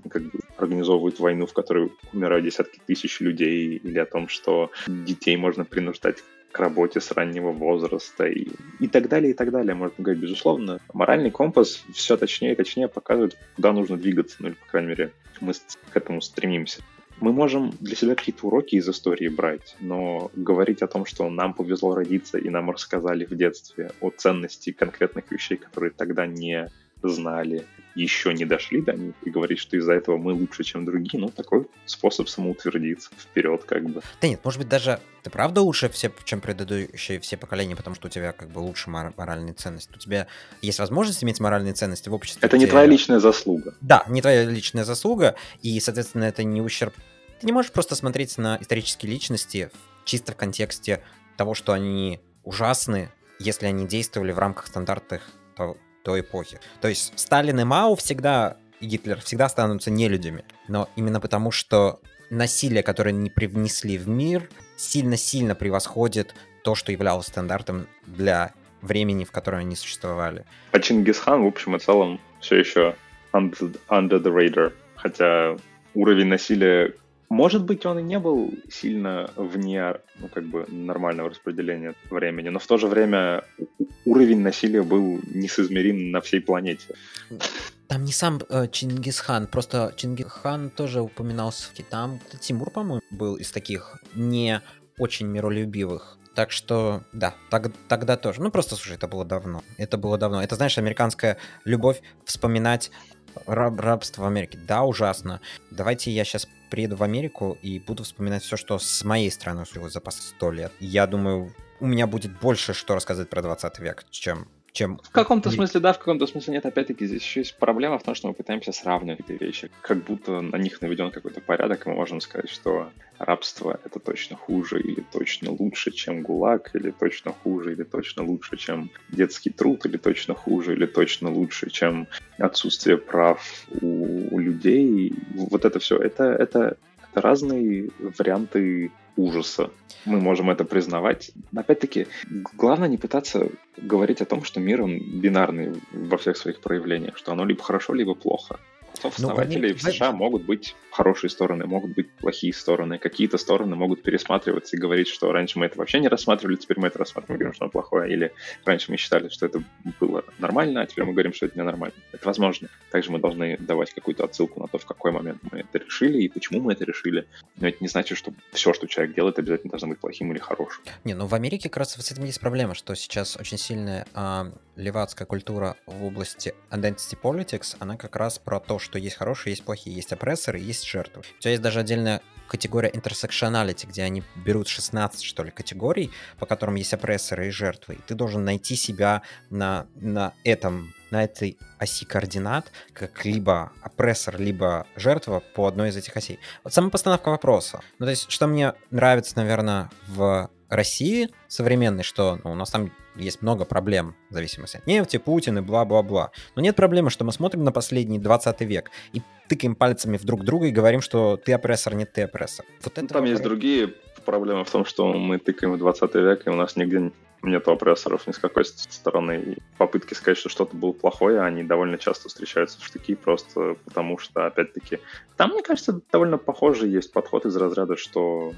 как бы, организовывают войну, в которой умирают десятки тысяч людей, или о том, что детей можно принуждать к работе с раннего возраста и, и так далее, и так далее. Можно говорить, безусловно. Моральный компас все точнее и точнее показывает, куда нужно двигаться, ну или, по крайней мере, мы к этому стремимся. Мы можем для себя какие-то уроки из истории брать, но говорить о том, что нам повезло родиться и нам рассказали в детстве о ценности конкретных вещей, которые тогда не знали, еще не дошли до них, и говорить, что из-за этого мы лучше, чем другие, ну, такой способ самоутвердиться вперед, как бы. Да нет, может быть, даже ты правда лучше, все, чем предыдущие все поколения, потому что у тебя как бы лучше мор- моральные ценности. У тебя есть возможность иметь моральные ценности в обществе. Это не твоя личная заслуга. Да, не твоя личная заслуга, и, соответственно, это не ущерб. Ты не можешь просто смотреть на исторические личности чисто в контексте того, что они ужасны, если они действовали в рамках стандартных той эпохи. То есть Сталин и Мау всегда, и Гитлер всегда останутся нелюдями. Но именно потому, что насилие, которое они привнесли в мир, сильно-сильно превосходит то, что являлось стандартом для времени, в котором они существовали. А Чингисхан, в общем и целом, все еще under, under the radar. Хотя уровень насилия может быть, он и не был сильно вне ну, как бы нормального распределения времени, но в то же время уровень насилия был несоизмерим на всей планете. Там не сам э, Чингисхан, просто Чингисхан тоже упоминался. Там Тимур, по-моему, был из таких не очень миролюбивых. Так что, да, так, тогда тоже. Ну, просто, слушай, это было давно. Это было давно. Это, знаешь, американская любовь вспоминать раб, рабство в Америке. Да, ужасно. Давайте я сейчас приеду в Америку и буду вспоминать все, что с моей страны случилось за последние сто лет. Я думаю, у меня будет больше что рассказать про 20 век, чем чем... В каком-то смысле да, в каком-то смысле нет. Опять-таки здесь еще есть проблема в том, что мы пытаемся сравнивать эти вещи. Как будто на них наведен какой-то порядок, и мы можем сказать, что рабство — это точно хуже или точно лучше, чем ГУЛАГ, или точно хуже, или точно лучше, чем детский труд, или точно хуже, или точно лучше, чем отсутствие прав у, у людей. Вот это все, это, это, это разные варианты ужаса. Мы можем это признавать. Опять-таки, главное не пытаться говорить о том, что мир, он бинарный во всех своих проявлениях, что оно либо хорошо, либо плохо. Основателей ну, в США могут быть хорошие стороны, могут быть плохие стороны. Какие-то стороны могут пересматриваться и говорить, что раньше мы это вообще не рассматривали, теперь мы это рассматриваем, говорим, что оно плохое. Или раньше мы считали, что это было нормально, а теперь мы говорим, что это ненормально. Это возможно. Также мы должны давать какую-то отсылку на то, в какой момент мы это решили и почему мы это решили. Но это не значит, что все, что человек делает, обязательно должно быть плохим или хорошим. Не, ну в Америке как раз с этим есть проблема, что сейчас очень сильная а, левацкая культура в области identity politics, она как раз про то, что есть хорошие, есть плохие, есть опрессоры, есть жертвы. У тебя есть даже отдельная категория intersectionality, где они берут 16, что ли, категорий, по которым есть опрессоры и жертвы. И ты должен найти себя на, на этом на этой оси координат, как либо опрессор, либо жертва по одной из этих осей. Вот сама постановка вопроса. Ну, то есть, что мне нравится, наверное, в России современной, что ну, у нас там есть много проблем в зависимости от нефти, Путина и бла-бла-бла. Но нет проблемы, что мы смотрим на последний 20 век и тыкаем пальцами в друг друга и говорим, что ты опрессор, нет ты опрессор. Вот это там есть другие проблемы в том, что мы тыкаем в 20 век, и у нас нигде нету опрессоров ни с какой стороны. И попытки сказать, что что-то было плохое, они довольно часто встречаются в штыки, просто потому что, опять-таки, там, мне кажется, довольно похожий есть подход из разряда, что,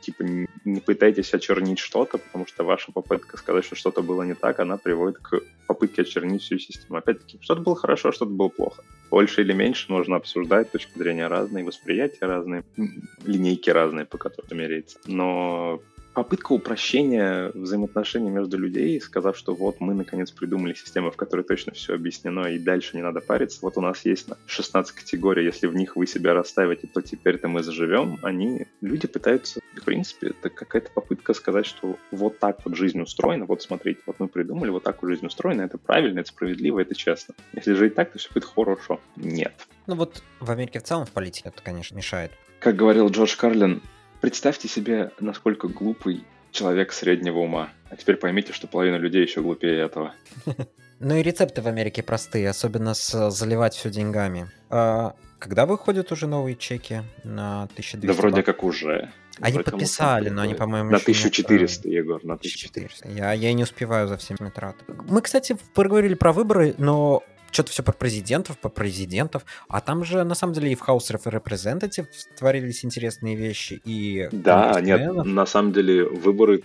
типа, не пытайтесь очернить что-то, потому что ваша попытка сказать, что что-то было не так, она приводит к попытке очернить всю систему. Опять-таки, что-то было хорошо, что-то было плохо. Больше или меньше нужно обсуждать, точки зрения разные, восприятия разные, линейки разные, по которым меряется. Но попытка упрощения взаимоотношений между людей, сказав, что вот мы наконец придумали систему, в которой точно все объяснено и дальше не надо париться. Вот у нас есть 16 категорий, если в них вы себя расставите, то теперь-то мы заживем. Они, люди пытаются, в принципе, это какая-то попытка сказать, что вот так вот жизнь устроена, вот смотрите, вот мы придумали, вот так вот жизнь устроена, это правильно, это справедливо, это честно. Если жить так, то все будет хорошо. Нет. Ну вот в Америке в целом в политике это, конечно, мешает. Как говорил Джордж Карлин, Представьте себе, насколько глупый человек среднего ума. А теперь поймите, что половина людей еще глупее этого. Ну и рецепты в Америке простые, особенно с заливать все деньгами. А когда выходят уже новые чеки на 1200? Да вроде как уже. Они подписали, но они, по-моему, На 1400, нет... Егор, на 1400. Я, я не успеваю за всеми тратами. Мы, кстати, поговорили про выборы, но что-то все про президентов, по президентов, а там же на самом деле и в House of Representatives творились интересные вещи, и... Да, нет, на самом деле выборы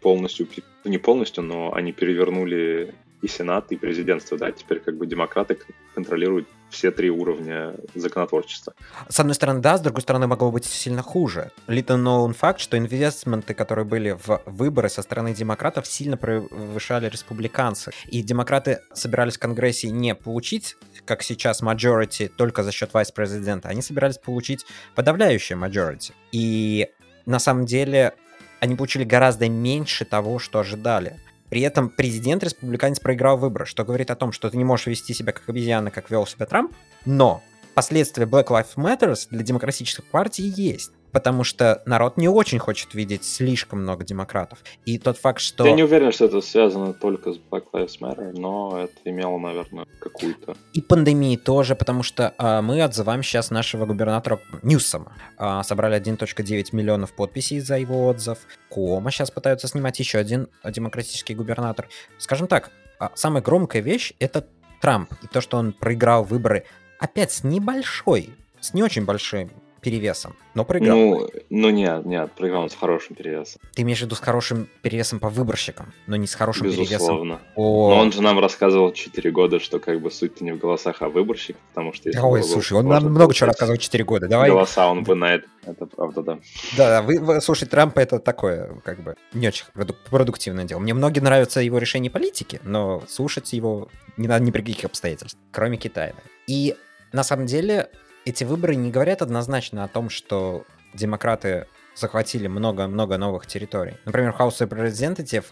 полностью, не полностью, но они перевернули и Сенат, и президентство, да, теперь как бы демократы контролируют все три уровня законотворчества. С одной стороны, да, с другой стороны, могло быть сильно хуже. Little known факт, что инвестменты, которые были в выборы со стороны демократов, сильно превышали республиканцы. И демократы собирались в Конгрессе не получить, как сейчас, majority только за счет вайс-президента, они собирались получить подавляющее majority. И на самом деле они получили гораздо меньше того, что ожидали. При этом президент республиканец проиграл выборы, что говорит о том, что ты не можешь вести себя как обезьяна, как вел себя Трамп, но последствия Black Lives Matter для демократических партий есть потому что народ не очень хочет видеть слишком много демократов. И тот факт, что... Я не уверен, что это связано только с Black Lives Matter, но это имело, наверное, какую-то... И пандемии тоже, потому что а, мы отзываем сейчас нашего губернатора Ньюсома. А, собрали 1.9 миллионов подписей за его отзыв. Кома сейчас пытаются снимать еще один демократический губернатор. Скажем так, а, самая громкая вещь — это Трамп. И то, что он проиграл выборы опять с небольшой, с не очень большим перевесом, но проиграл. Ну, ну нет, нет, проиграл с хорошим перевесом. Ты имеешь в виду с хорошим перевесом по выборщикам, но не с хорошим Безусловно. перевесом по... Но он же нам рассказывал 4 года, что как бы суть-то не в голосах, а выборщиках, потому что... Если Ой, слушай, он нам много чего рассказывал 4 года. Давай... Голоса он бы на это, это правда, да. Да, да, вы, вы, слушай, Трампа это такое, как бы, не очень продуктивное дело. Мне многие нравятся его решения политики, но слушать его не надо ни при каких обстоятельствах, кроме Китая. И на самом деле эти выборы не говорят однозначно о том, что демократы захватили много-много новых территорий. Например, House of Representatives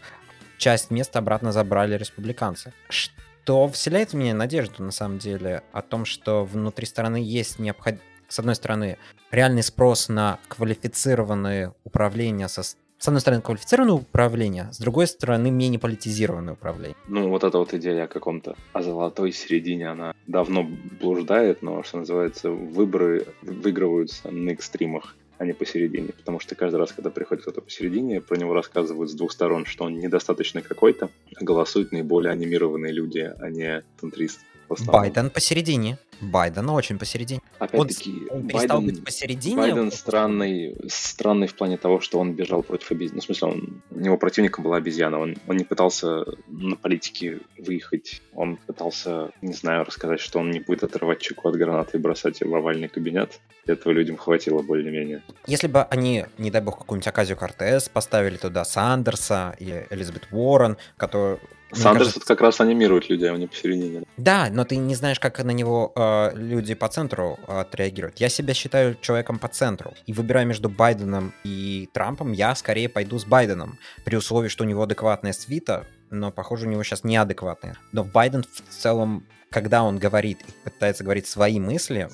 часть места обратно забрали республиканцы. Что вселяет в меня надежду, на самом деле, о том, что внутри страны есть необходимость с одной стороны, реальный спрос на квалифицированное управление со с одной стороны, квалифицированное управление, с другой стороны, менее политизированное управление. Ну, вот эта вот идея о каком-то, о золотой середине, она давно блуждает, но, что называется, выборы выигрываются на экстримах а не посередине. Потому что каждый раз, когда приходит кто-то посередине, про него рассказывают с двух сторон, что он недостаточно какой-то, а голосуют наиболее анимированные люди, а не центристы. Байден посередине. Байден очень посередине. Опять-таки, он, он перестал Байден, быть посередине. Байден странный, странный в плане того, что он бежал против обезьяны. Ну, в смысле, он, его противником была обезьяна. Он, он не пытался на политике выехать. Он пытался, не знаю, рассказать, что он не будет отрывать чеку от гранаты и бросать ее в овальный кабинет. Этого людям хватило более-менее. Если бы они, не дай бог, какую-нибудь Аказию Кортес поставили туда Сандерса и Элизабет Уоррен, который Сандерс кажется... как раз анимирует людей, а не посередине. Да, но ты не знаешь, как на него э, люди по центру э, отреагируют. Я себя считаю человеком по центру. И выбирая между Байденом и Трампом, я скорее пойду с Байденом. При условии, что у него адекватная свита, но, похоже, у него сейчас неадекватная. Но Байден в целом, когда он говорит и пытается говорить свои мысли,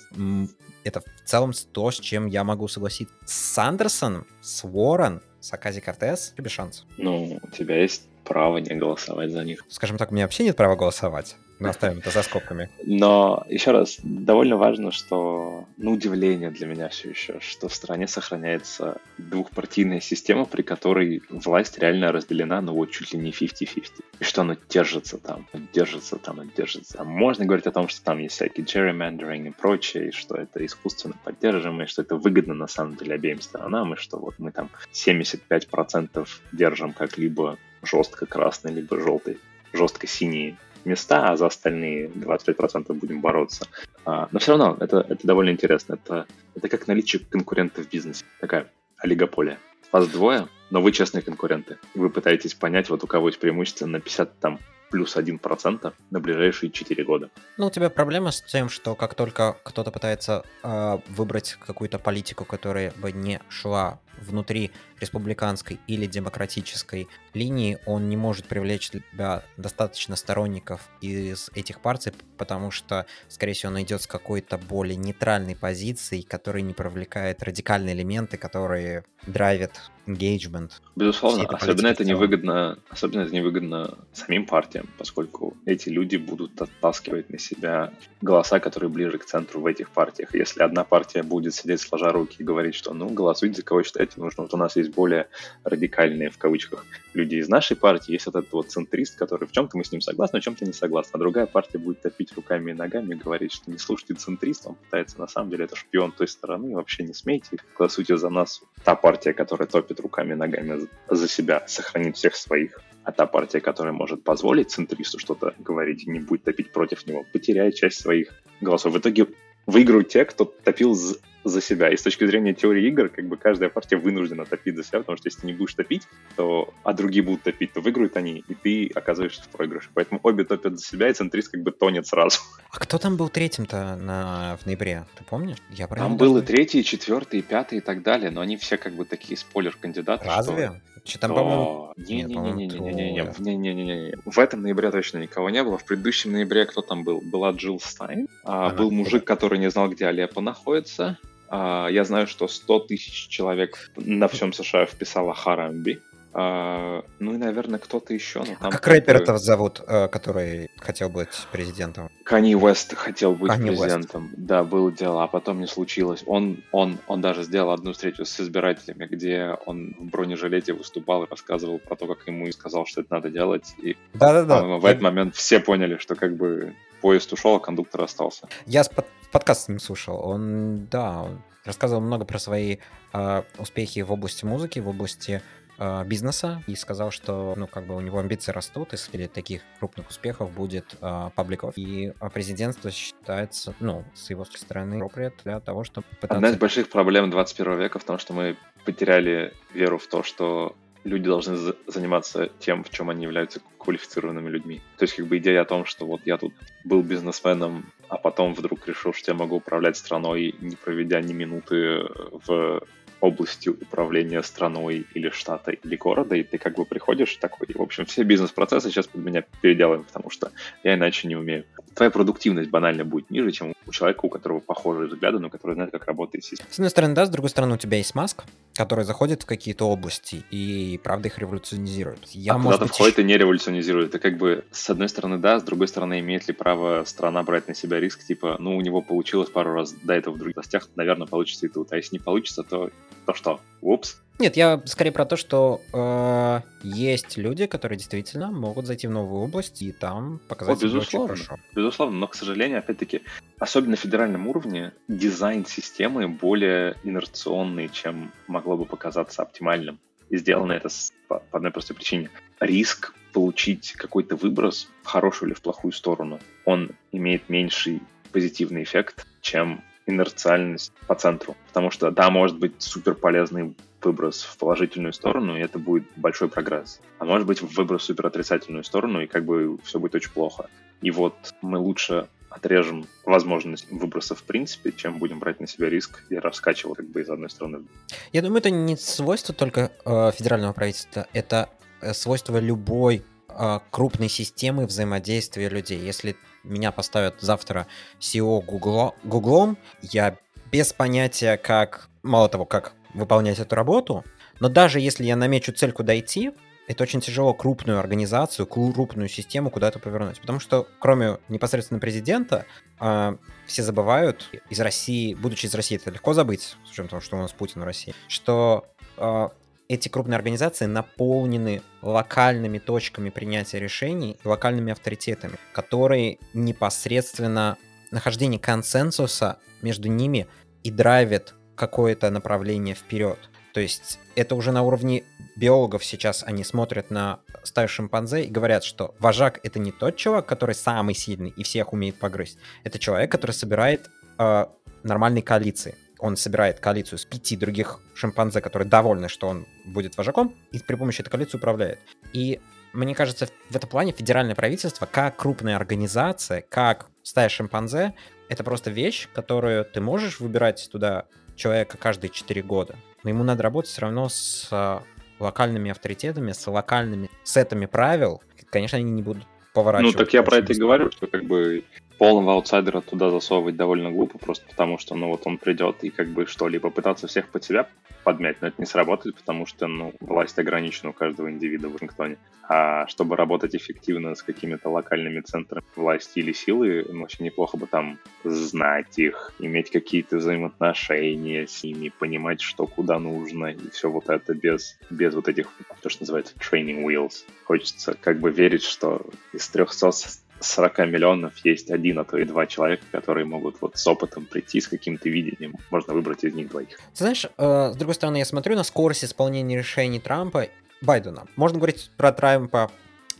это в целом то, с чем я могу согласиться. С Сандерсоном, с Уоррен, с Акази Кортес без шансов. Ну, у тебя есть право не голосовать за них. Скажем так, у меня вообще нет права голосовать. Мы оставим это за скобками. Но, еще раз, довольно важно, что, ну, удивление для меня все еще, что в стране сохраняется двухпартийная система, при которой власть реально разделена, ну, вот чуть ли не 50-50. И что она держится там, держится там, держится. Можно говорить о том, что там есть всякие gerrymandering и прочее, и что это искусственно поддерживаем, и что это выгодно на самом деле обеим сторонам, и что вот мы там 75% держим как либо жестко красный, либо желтый, жестко синие места, а за остальные 25% будем бороться. А, но все равно это, это довольно интересно. Это, это как наличие конкурентов в бизнесе. Такая олигополия. Вас двое, но вы честные конкуренты. Вы пытаетесь понять, вот у кого есть преимущество на 50 там, плюс 1% на ближайшие 4 года. Ну, у тебя проблема с тем, что как только кто-то пытается э, выбрать какую-то политику, которая бы не шла внутри республиканской или демократической линии, он не может привлечь для достаточно сторонников из этих партий, потому что, скорее всего, он идет с какой-то более нейтральной позицией, которая не привлекает радикальные элементы, которые драйвят engagement. Безусловно, особенно это невыгодно, особенно это невыгодно самим партиям, поскольку эти люди будут оттаскивать на себя голоса, которые ближе к центру в этих партиях. Если одна партия будет сидеть сложа руки и говорить, что ну голосуйте за кого считаете нужно, вот у нас есть более радикальные в кавычках люди из нашей партии, есть этот вот центрист, который в чем-то мы с ним согласны, в чем-то не согласны, а другая партия будет топить руками и ногами и говорить, что не слушайте центрист, он пытается на самом деле это шпион той стороны, вообще не смейте, голосуйте за нас. Та партия, которая топит руками и ногами за себя, сохранит всех своих а та партия, которая может позволить центристу что-то говорить и не будет топить против него, потеряет часть своих голосов. В итоге выиграют те, кто топил за себя. И с точки зрения теории игр, как бы каждая партия вынуждена топить за себя, потому что если ты не будешь топить, то, а другие будут топить, то выиграют они, и ты оказываешься в проигрыше. Поэтому обе топят за себя, и центрист как бы тонет сразу. А кто там был третьим-то на... в ноябре? Ты помнишь? Я там был и третий, и четвертый, и пятый, и так далее, но они все как бы такие спойлер-кандидаты. Разве? Что... Что там, по-моему... Не-не-не-не-не-не-не-не. В этом ноябре точно никого не было. В предыдущем ноябре кто там был? Была Джилл Стайн. А, был мужик, который не знал, где Алеппо находится. А, я знаю, что 100 тысяч человек на всем США вписало Харамби. А, ну и, наверное, кто-то еще. Но а как рэпера-то зовут, э, который хотел быть президентом? Канни Уэст хотел быть Kanye президентом. West. Да, было дело, а потом не случилось. Он, он, он даже сделал одну встречу с избирателями, где он в бронежилете выступал и рассказывал про то, как ему и сказал, что это надо делать. И, Да-да-да. в этот момент все поняли, что как бы поезд ушел, а кондуктор остался. Я под, подкаст с ним слушал. Он, да, он рассказывал много про свои э, успехи в области музыки, в области Э, бизнеса и сказал, что, ну, как бы у него амбиции растут, и среди таких крупных успехов будет э, пабликов. И а, президентство считается, ну, с его стороны, для того, чтобы пытаться... Одна из больших проблем 21 века в том, что мы потеряли веру в то, что люди должны заниматься тем, в чем они являются квалифицированными людьми. То есть как бы идея о том, что вот я тут был бизнесменом, а потом вдруг решил, что я могу управлять страной, не проведя ни минуты в областью управления страной или штата или города, и ты как бы приходишь такой, в общем, все бизнес-процессы сейчас под меня переделаем, потому что я иначе не умею. Твоя продуктивность банально будет ниже, чем у человека, у которого похожие взгляды, но который знает, как работает система. С одной стороны, да, с другой стороны, у тебя есть Маск, который заходит в какие-то области и, правда, их революционизирует. Я, а может быть, входит еще... и не революционизирует. Это как бы, с одной стороны, да, с другой стороны, имеет ли право страна брать на себя риск, типа, ну, у него получилось пару раз до этого в других областях, наверное, получится и тут. А если не получится, то, то что? Упс. Нет, я скорее про то, что э, есть люди, которые действительно могут зайти в новую область и там показать О, безусловно, очень хорошо. Безусловно, но, к сожалению, опять-таки, особенно на федеральном уровне, дизайн системы более инерционный, чем могло бы показаться оптимальным. И сделано это с, по, по одной простой причине. Риск получить какой-то выброс в хорошую или в плохую сторону, он имеет меньший позитивный эффект, чем инерциальность по центру. Потому что, да, может быть супер полезный выброс в положительную сторону, и это будет большой прогресс. А может быть выброс в супер отрицательную сторону, и как бы все будет очень плохо. И вот мы лучше отрежем возможность выброса в принципе, чем будем брать на себя риск и раскачивать как бы из одной стороны. Я думаю, это не свойство только э, федерального правительства, это э, свойство любой э, крупной системы взаимодействия людей. Если меня поставят завтра SEO Google, я без понятия, как, мало того, как выполнять эту работу, но даже если я намечу цель, куда идти, это очень тяжело крупную организацию, крупную систему куда-то повернуть. Потому что кроме непосредственно президента, э, все забывают из России, будучи из России, это легко забыть, с учетом того, что у нас Путин в России, что э, эти крупные организации наполнены локальными точками принятия решений и локальными авторитетами, которые непосредственно нахождение консенсуса между ними и драйвит какое-то направление вперед. То есть это уже на уровне биологов сейчас они смотрят на стаю шимпанзе и говорят, что вожак это не тот чувак, который самый сильный и всех умеет погрызть. Это человек, который собирает э, нормальные коалиции он собирает коалицию с пяти других шимпанзе, которые довольны, что он будет вожаком, и при помощи этой коалиции управляет. И мне кажется, в этом плане федеральное правительство, как крупная организация, как стая шимпанзе, это просто вещь, которую ты можешь выбирать туда человека каждые 4 года, но ему надо работать все равно с а, локальными авторитетами, с локальными сетами правил. Конечно, они не будут поворачивать. Ну, так я про это и говорю, что как бы полного аутсайдера туда засовывать довольно глупо, просто потому что, ну, вот он придет и как бы что-либо пытаться всех под себя подмять, но это не сработает, потому что, ну, власть ограничена у каждого индивида в Вашингтоне. А чтобы работать эффективно с какими-то локальными центрами власти или силы, ну, очень неплохо бы там знать их, иметь какие-то взаимоотношения с ними, понимать, что куда нужно, и все вот это без, без вот этих, то, что называется training wheels. Хочется как бы верить, что из 300 40 миллионов есть один, а то и два человека, которые могут вот с опытом прийти, с каким-то видением. Можно выбрать из них двоих. Ты знаешь, э, с другой стороны, я смотрю на скорость исполнения решений Трампа, Байдена. Можно говорить про Трампа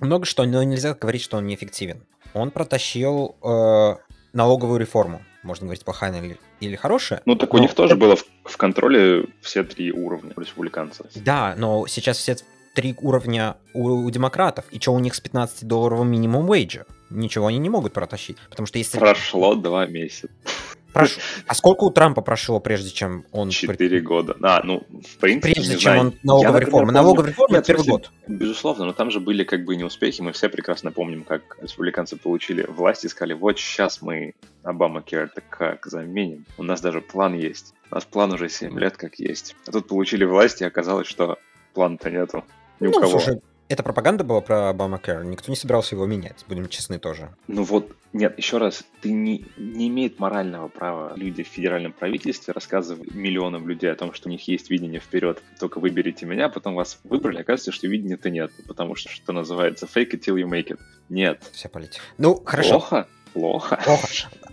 много что, но нельзя говорить, что он неэффективен. Он протащил э, налоговую реформу. Можно говорить, плохая или, или хорошая. Ну, так но... у них тоже было в, в контроле все три уровня республиканцев. Да, но сейчас все три уровня у, у демократов. И что у них с 15-долларовым минимум вейджа? Ничего они не могут протащить. Потому что если... Прошло два месяца. Прош... А сколько у Трампа прошло, прежде чем он... Четыре года. А, ну, в принципе, Прежде чем знаю. он налоговая реформа. Налоговая реформа — это первый год. Безусловно, но там же были как бы неуспехи. Мы все прекрасно помним, как республиканцы получили власть и сказали, вот сейчас мы Обама Кер-то как заменим. У нас даже план есть. У нас план уже 7 лет как есть. А тут получили власть, и оказалось, что плана-то нету. Ни ну, у кого. Слушай, это пропаганда была про Обамакер, никто не собирался его менять, будем честны тоже. Ну вот, нет, еще раз, ты не, не имеет морального права люди в федеральном правительстве рассказывать миллионам людей о том, что у них есть видение вперед, только выберите меня, потом вас выбрали, оказывается, что видения-то нет, потому что, что называется, fake it till you make it. Нет. Вся политика. Ну, хорошо. Плохо? Плохо. Плохо.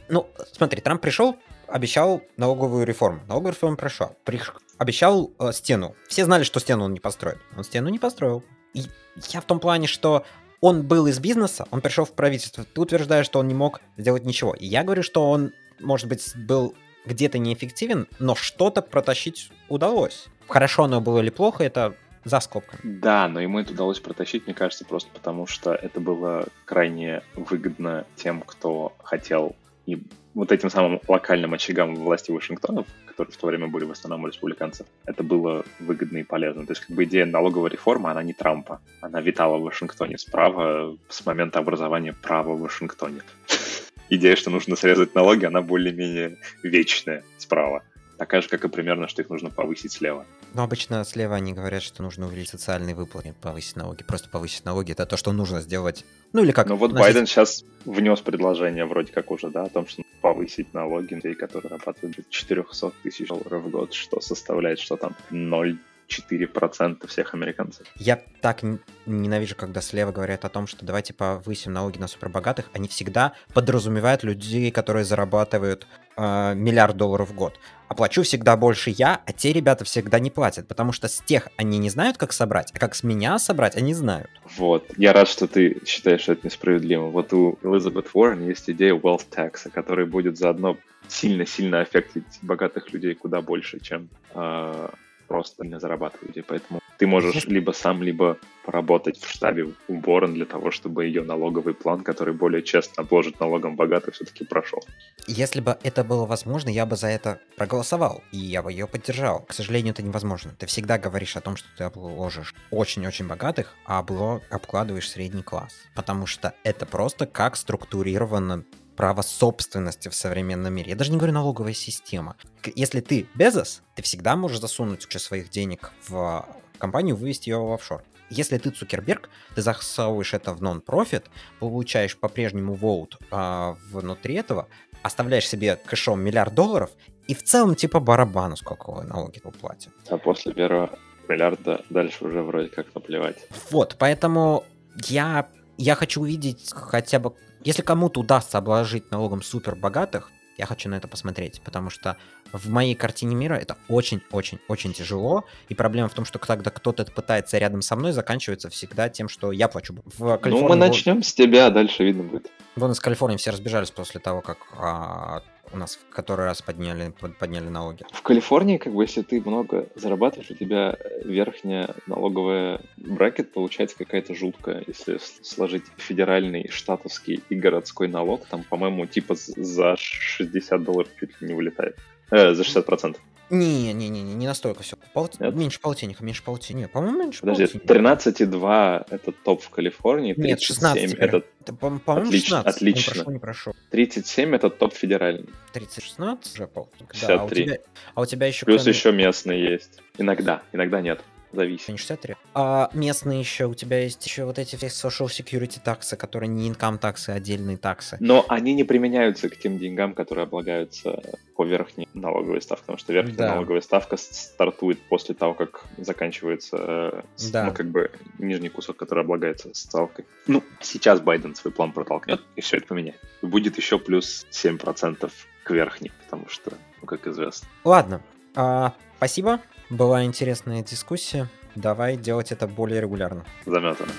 Ну, смотри, Трамп пришел, обещал налоговую реформу. Налоговую реформу прошел. Приш... Обещал э, стену. Все знали, что стену он не построит. Он стену не построил. Я в том плане, что он был из бизнеса, он пришел в правительство. Ты утверждаешь, что он не мог сделать ничего. И я говорю, что он, может быть, был где-то неэффективен, но что-то протащить удалось. Хорошо оно было или плохо, это за скобками. Да, но ему это удалось протащить, мне кажется, просто потому что это было крайне выгодно тем, кто хотел И вот этим самым локальным очагам власти Вашингтона, которые в то время были в основном республиканцев, это было выгодно и полезно. То есть как бы идея налоговой реформы, она не Трампа. Она витала в Вашингтоне справа с момента образования права в Вашингтоне. Идея, что нужно срезать налоги, она более-менее вечная справа. Такая же, как и примерно, что их нужно повысить слева. Но обычно слева они говорят, что нужно увеличить социальные выплаты, повысить налоги. Просто повысить налоги — это то, что нужно сделать. Ну или как... Ну вот Байден сейчас внес предложение вроде как уже, да, о том, что повысить налоги людей, которые зарабатывают 400 тысяч долларов в год, что составляет, что там, 0 4% всех американцев. Я так ненавижу, когда слева говорят о том, что давайте повысим налоги на супербогатых. Они всегда подразумевают людей, которые зарабатывают э, миллиард долларов в год. Оплачу всегда больше я, а те ребята всегда не платят, потому что с тех они не знают, как собрать, а как с меня собрать, они знают. Вот. Я рад, что ты считаешь, что это несправедливо. Вот у Элизабет Уоррен есть идея wealth tax, который будет заодно сильно-сильно аффектить богатых людей куда больше, чем э, просто не зарабатываете. Поэтому ты можешь либо сам, либо поработать в штабе у Борон для того, чтобы ее налоговый план, который более честно обложит налогом богатых, все-таки прошел. Если бы это было возможно, я бы за это проголосовал, и я бы ее поддержал. К сожалению, это невозможно. Ты всегда говоришь о том, что ты обложишь очень-очень богатых, а обкладываешь средний класс. Потому что это просто как структурировано право собственности в современном мире. Я даже не говорю налоговая система. Если ты Безос, ты всегда можешь засунуть кучу своих денег в компанию, вывести ее в офшор. Если ты Цукерберг, ты засовываешь это в нон-профит, получаешь по-прежнему воут а, внутри этого, оставляешь себе кэшом миллиард долларов, и в целом типа барабану, сколько вы налоги платите. А после первого миллиарда дальше уже вроде как наплевать. Вот, поэтому я, я хочу увидеть хотя бы если кому-то удастся обложить налогом супер богатых, я хочу на это посмотреть, потому что в моей картине мира это очень-очень-очень тяжело, и проблема в том, что когда кто-то это пытается рядом со мной, заканчивается всегда тем, что я плачу. В Калифорнии ну, мы начнем с тебя, а дальше видно будет. Вон из Калифорнии все разбежались после того, как а, у нас в который раз подняли, подняли налоги. В Калифорнии, как бы, если ты много зарабатываешь, у тебя верхняя налоговая бракет получается какая-то жуткая. Если сложить федеральный, штатовский и городской налог, там, по-моему, типа за 60 долларов чуть ли не вылетает. Э, за 60 процентов. Не, не, не, не, не настолько все. Пол... Меньше полтинника, меньше полтинника. По-моему, меньше Подожди, 13,2 это топ в Калифорнии, 37 Нет, 16 это... по-моему, отлично, 16. Отлично. Не прошу, не прошу. 37 это топ федеральный. 30, 16 уже полтинник. 53. Да, а у тебя, а у тебя еще... Плюс кроме... еще местный есть. Иногда, иногда нет зависит. Не 63. А местные еще, у тебя есть еще вот эти все social security таксы, которые не income таксы, а отдельные таксы. Но они не применяются к тем деньгам, которые облагаются по верхней налоговой ставке, потому что верхняя да. налоговая ставка стартует после того, как заканчивается э, да. ну, как бы нижний кусок, который облагается ставкой. Ну, сейчас Байден свой план протолкнет, и все это поменяет. Будет еще плюс 7% к верхней, потому что, ну, как известно. Ладно, а, спасибо. Была интересная дискуссия. Давай делать это более регулярно. Заметано.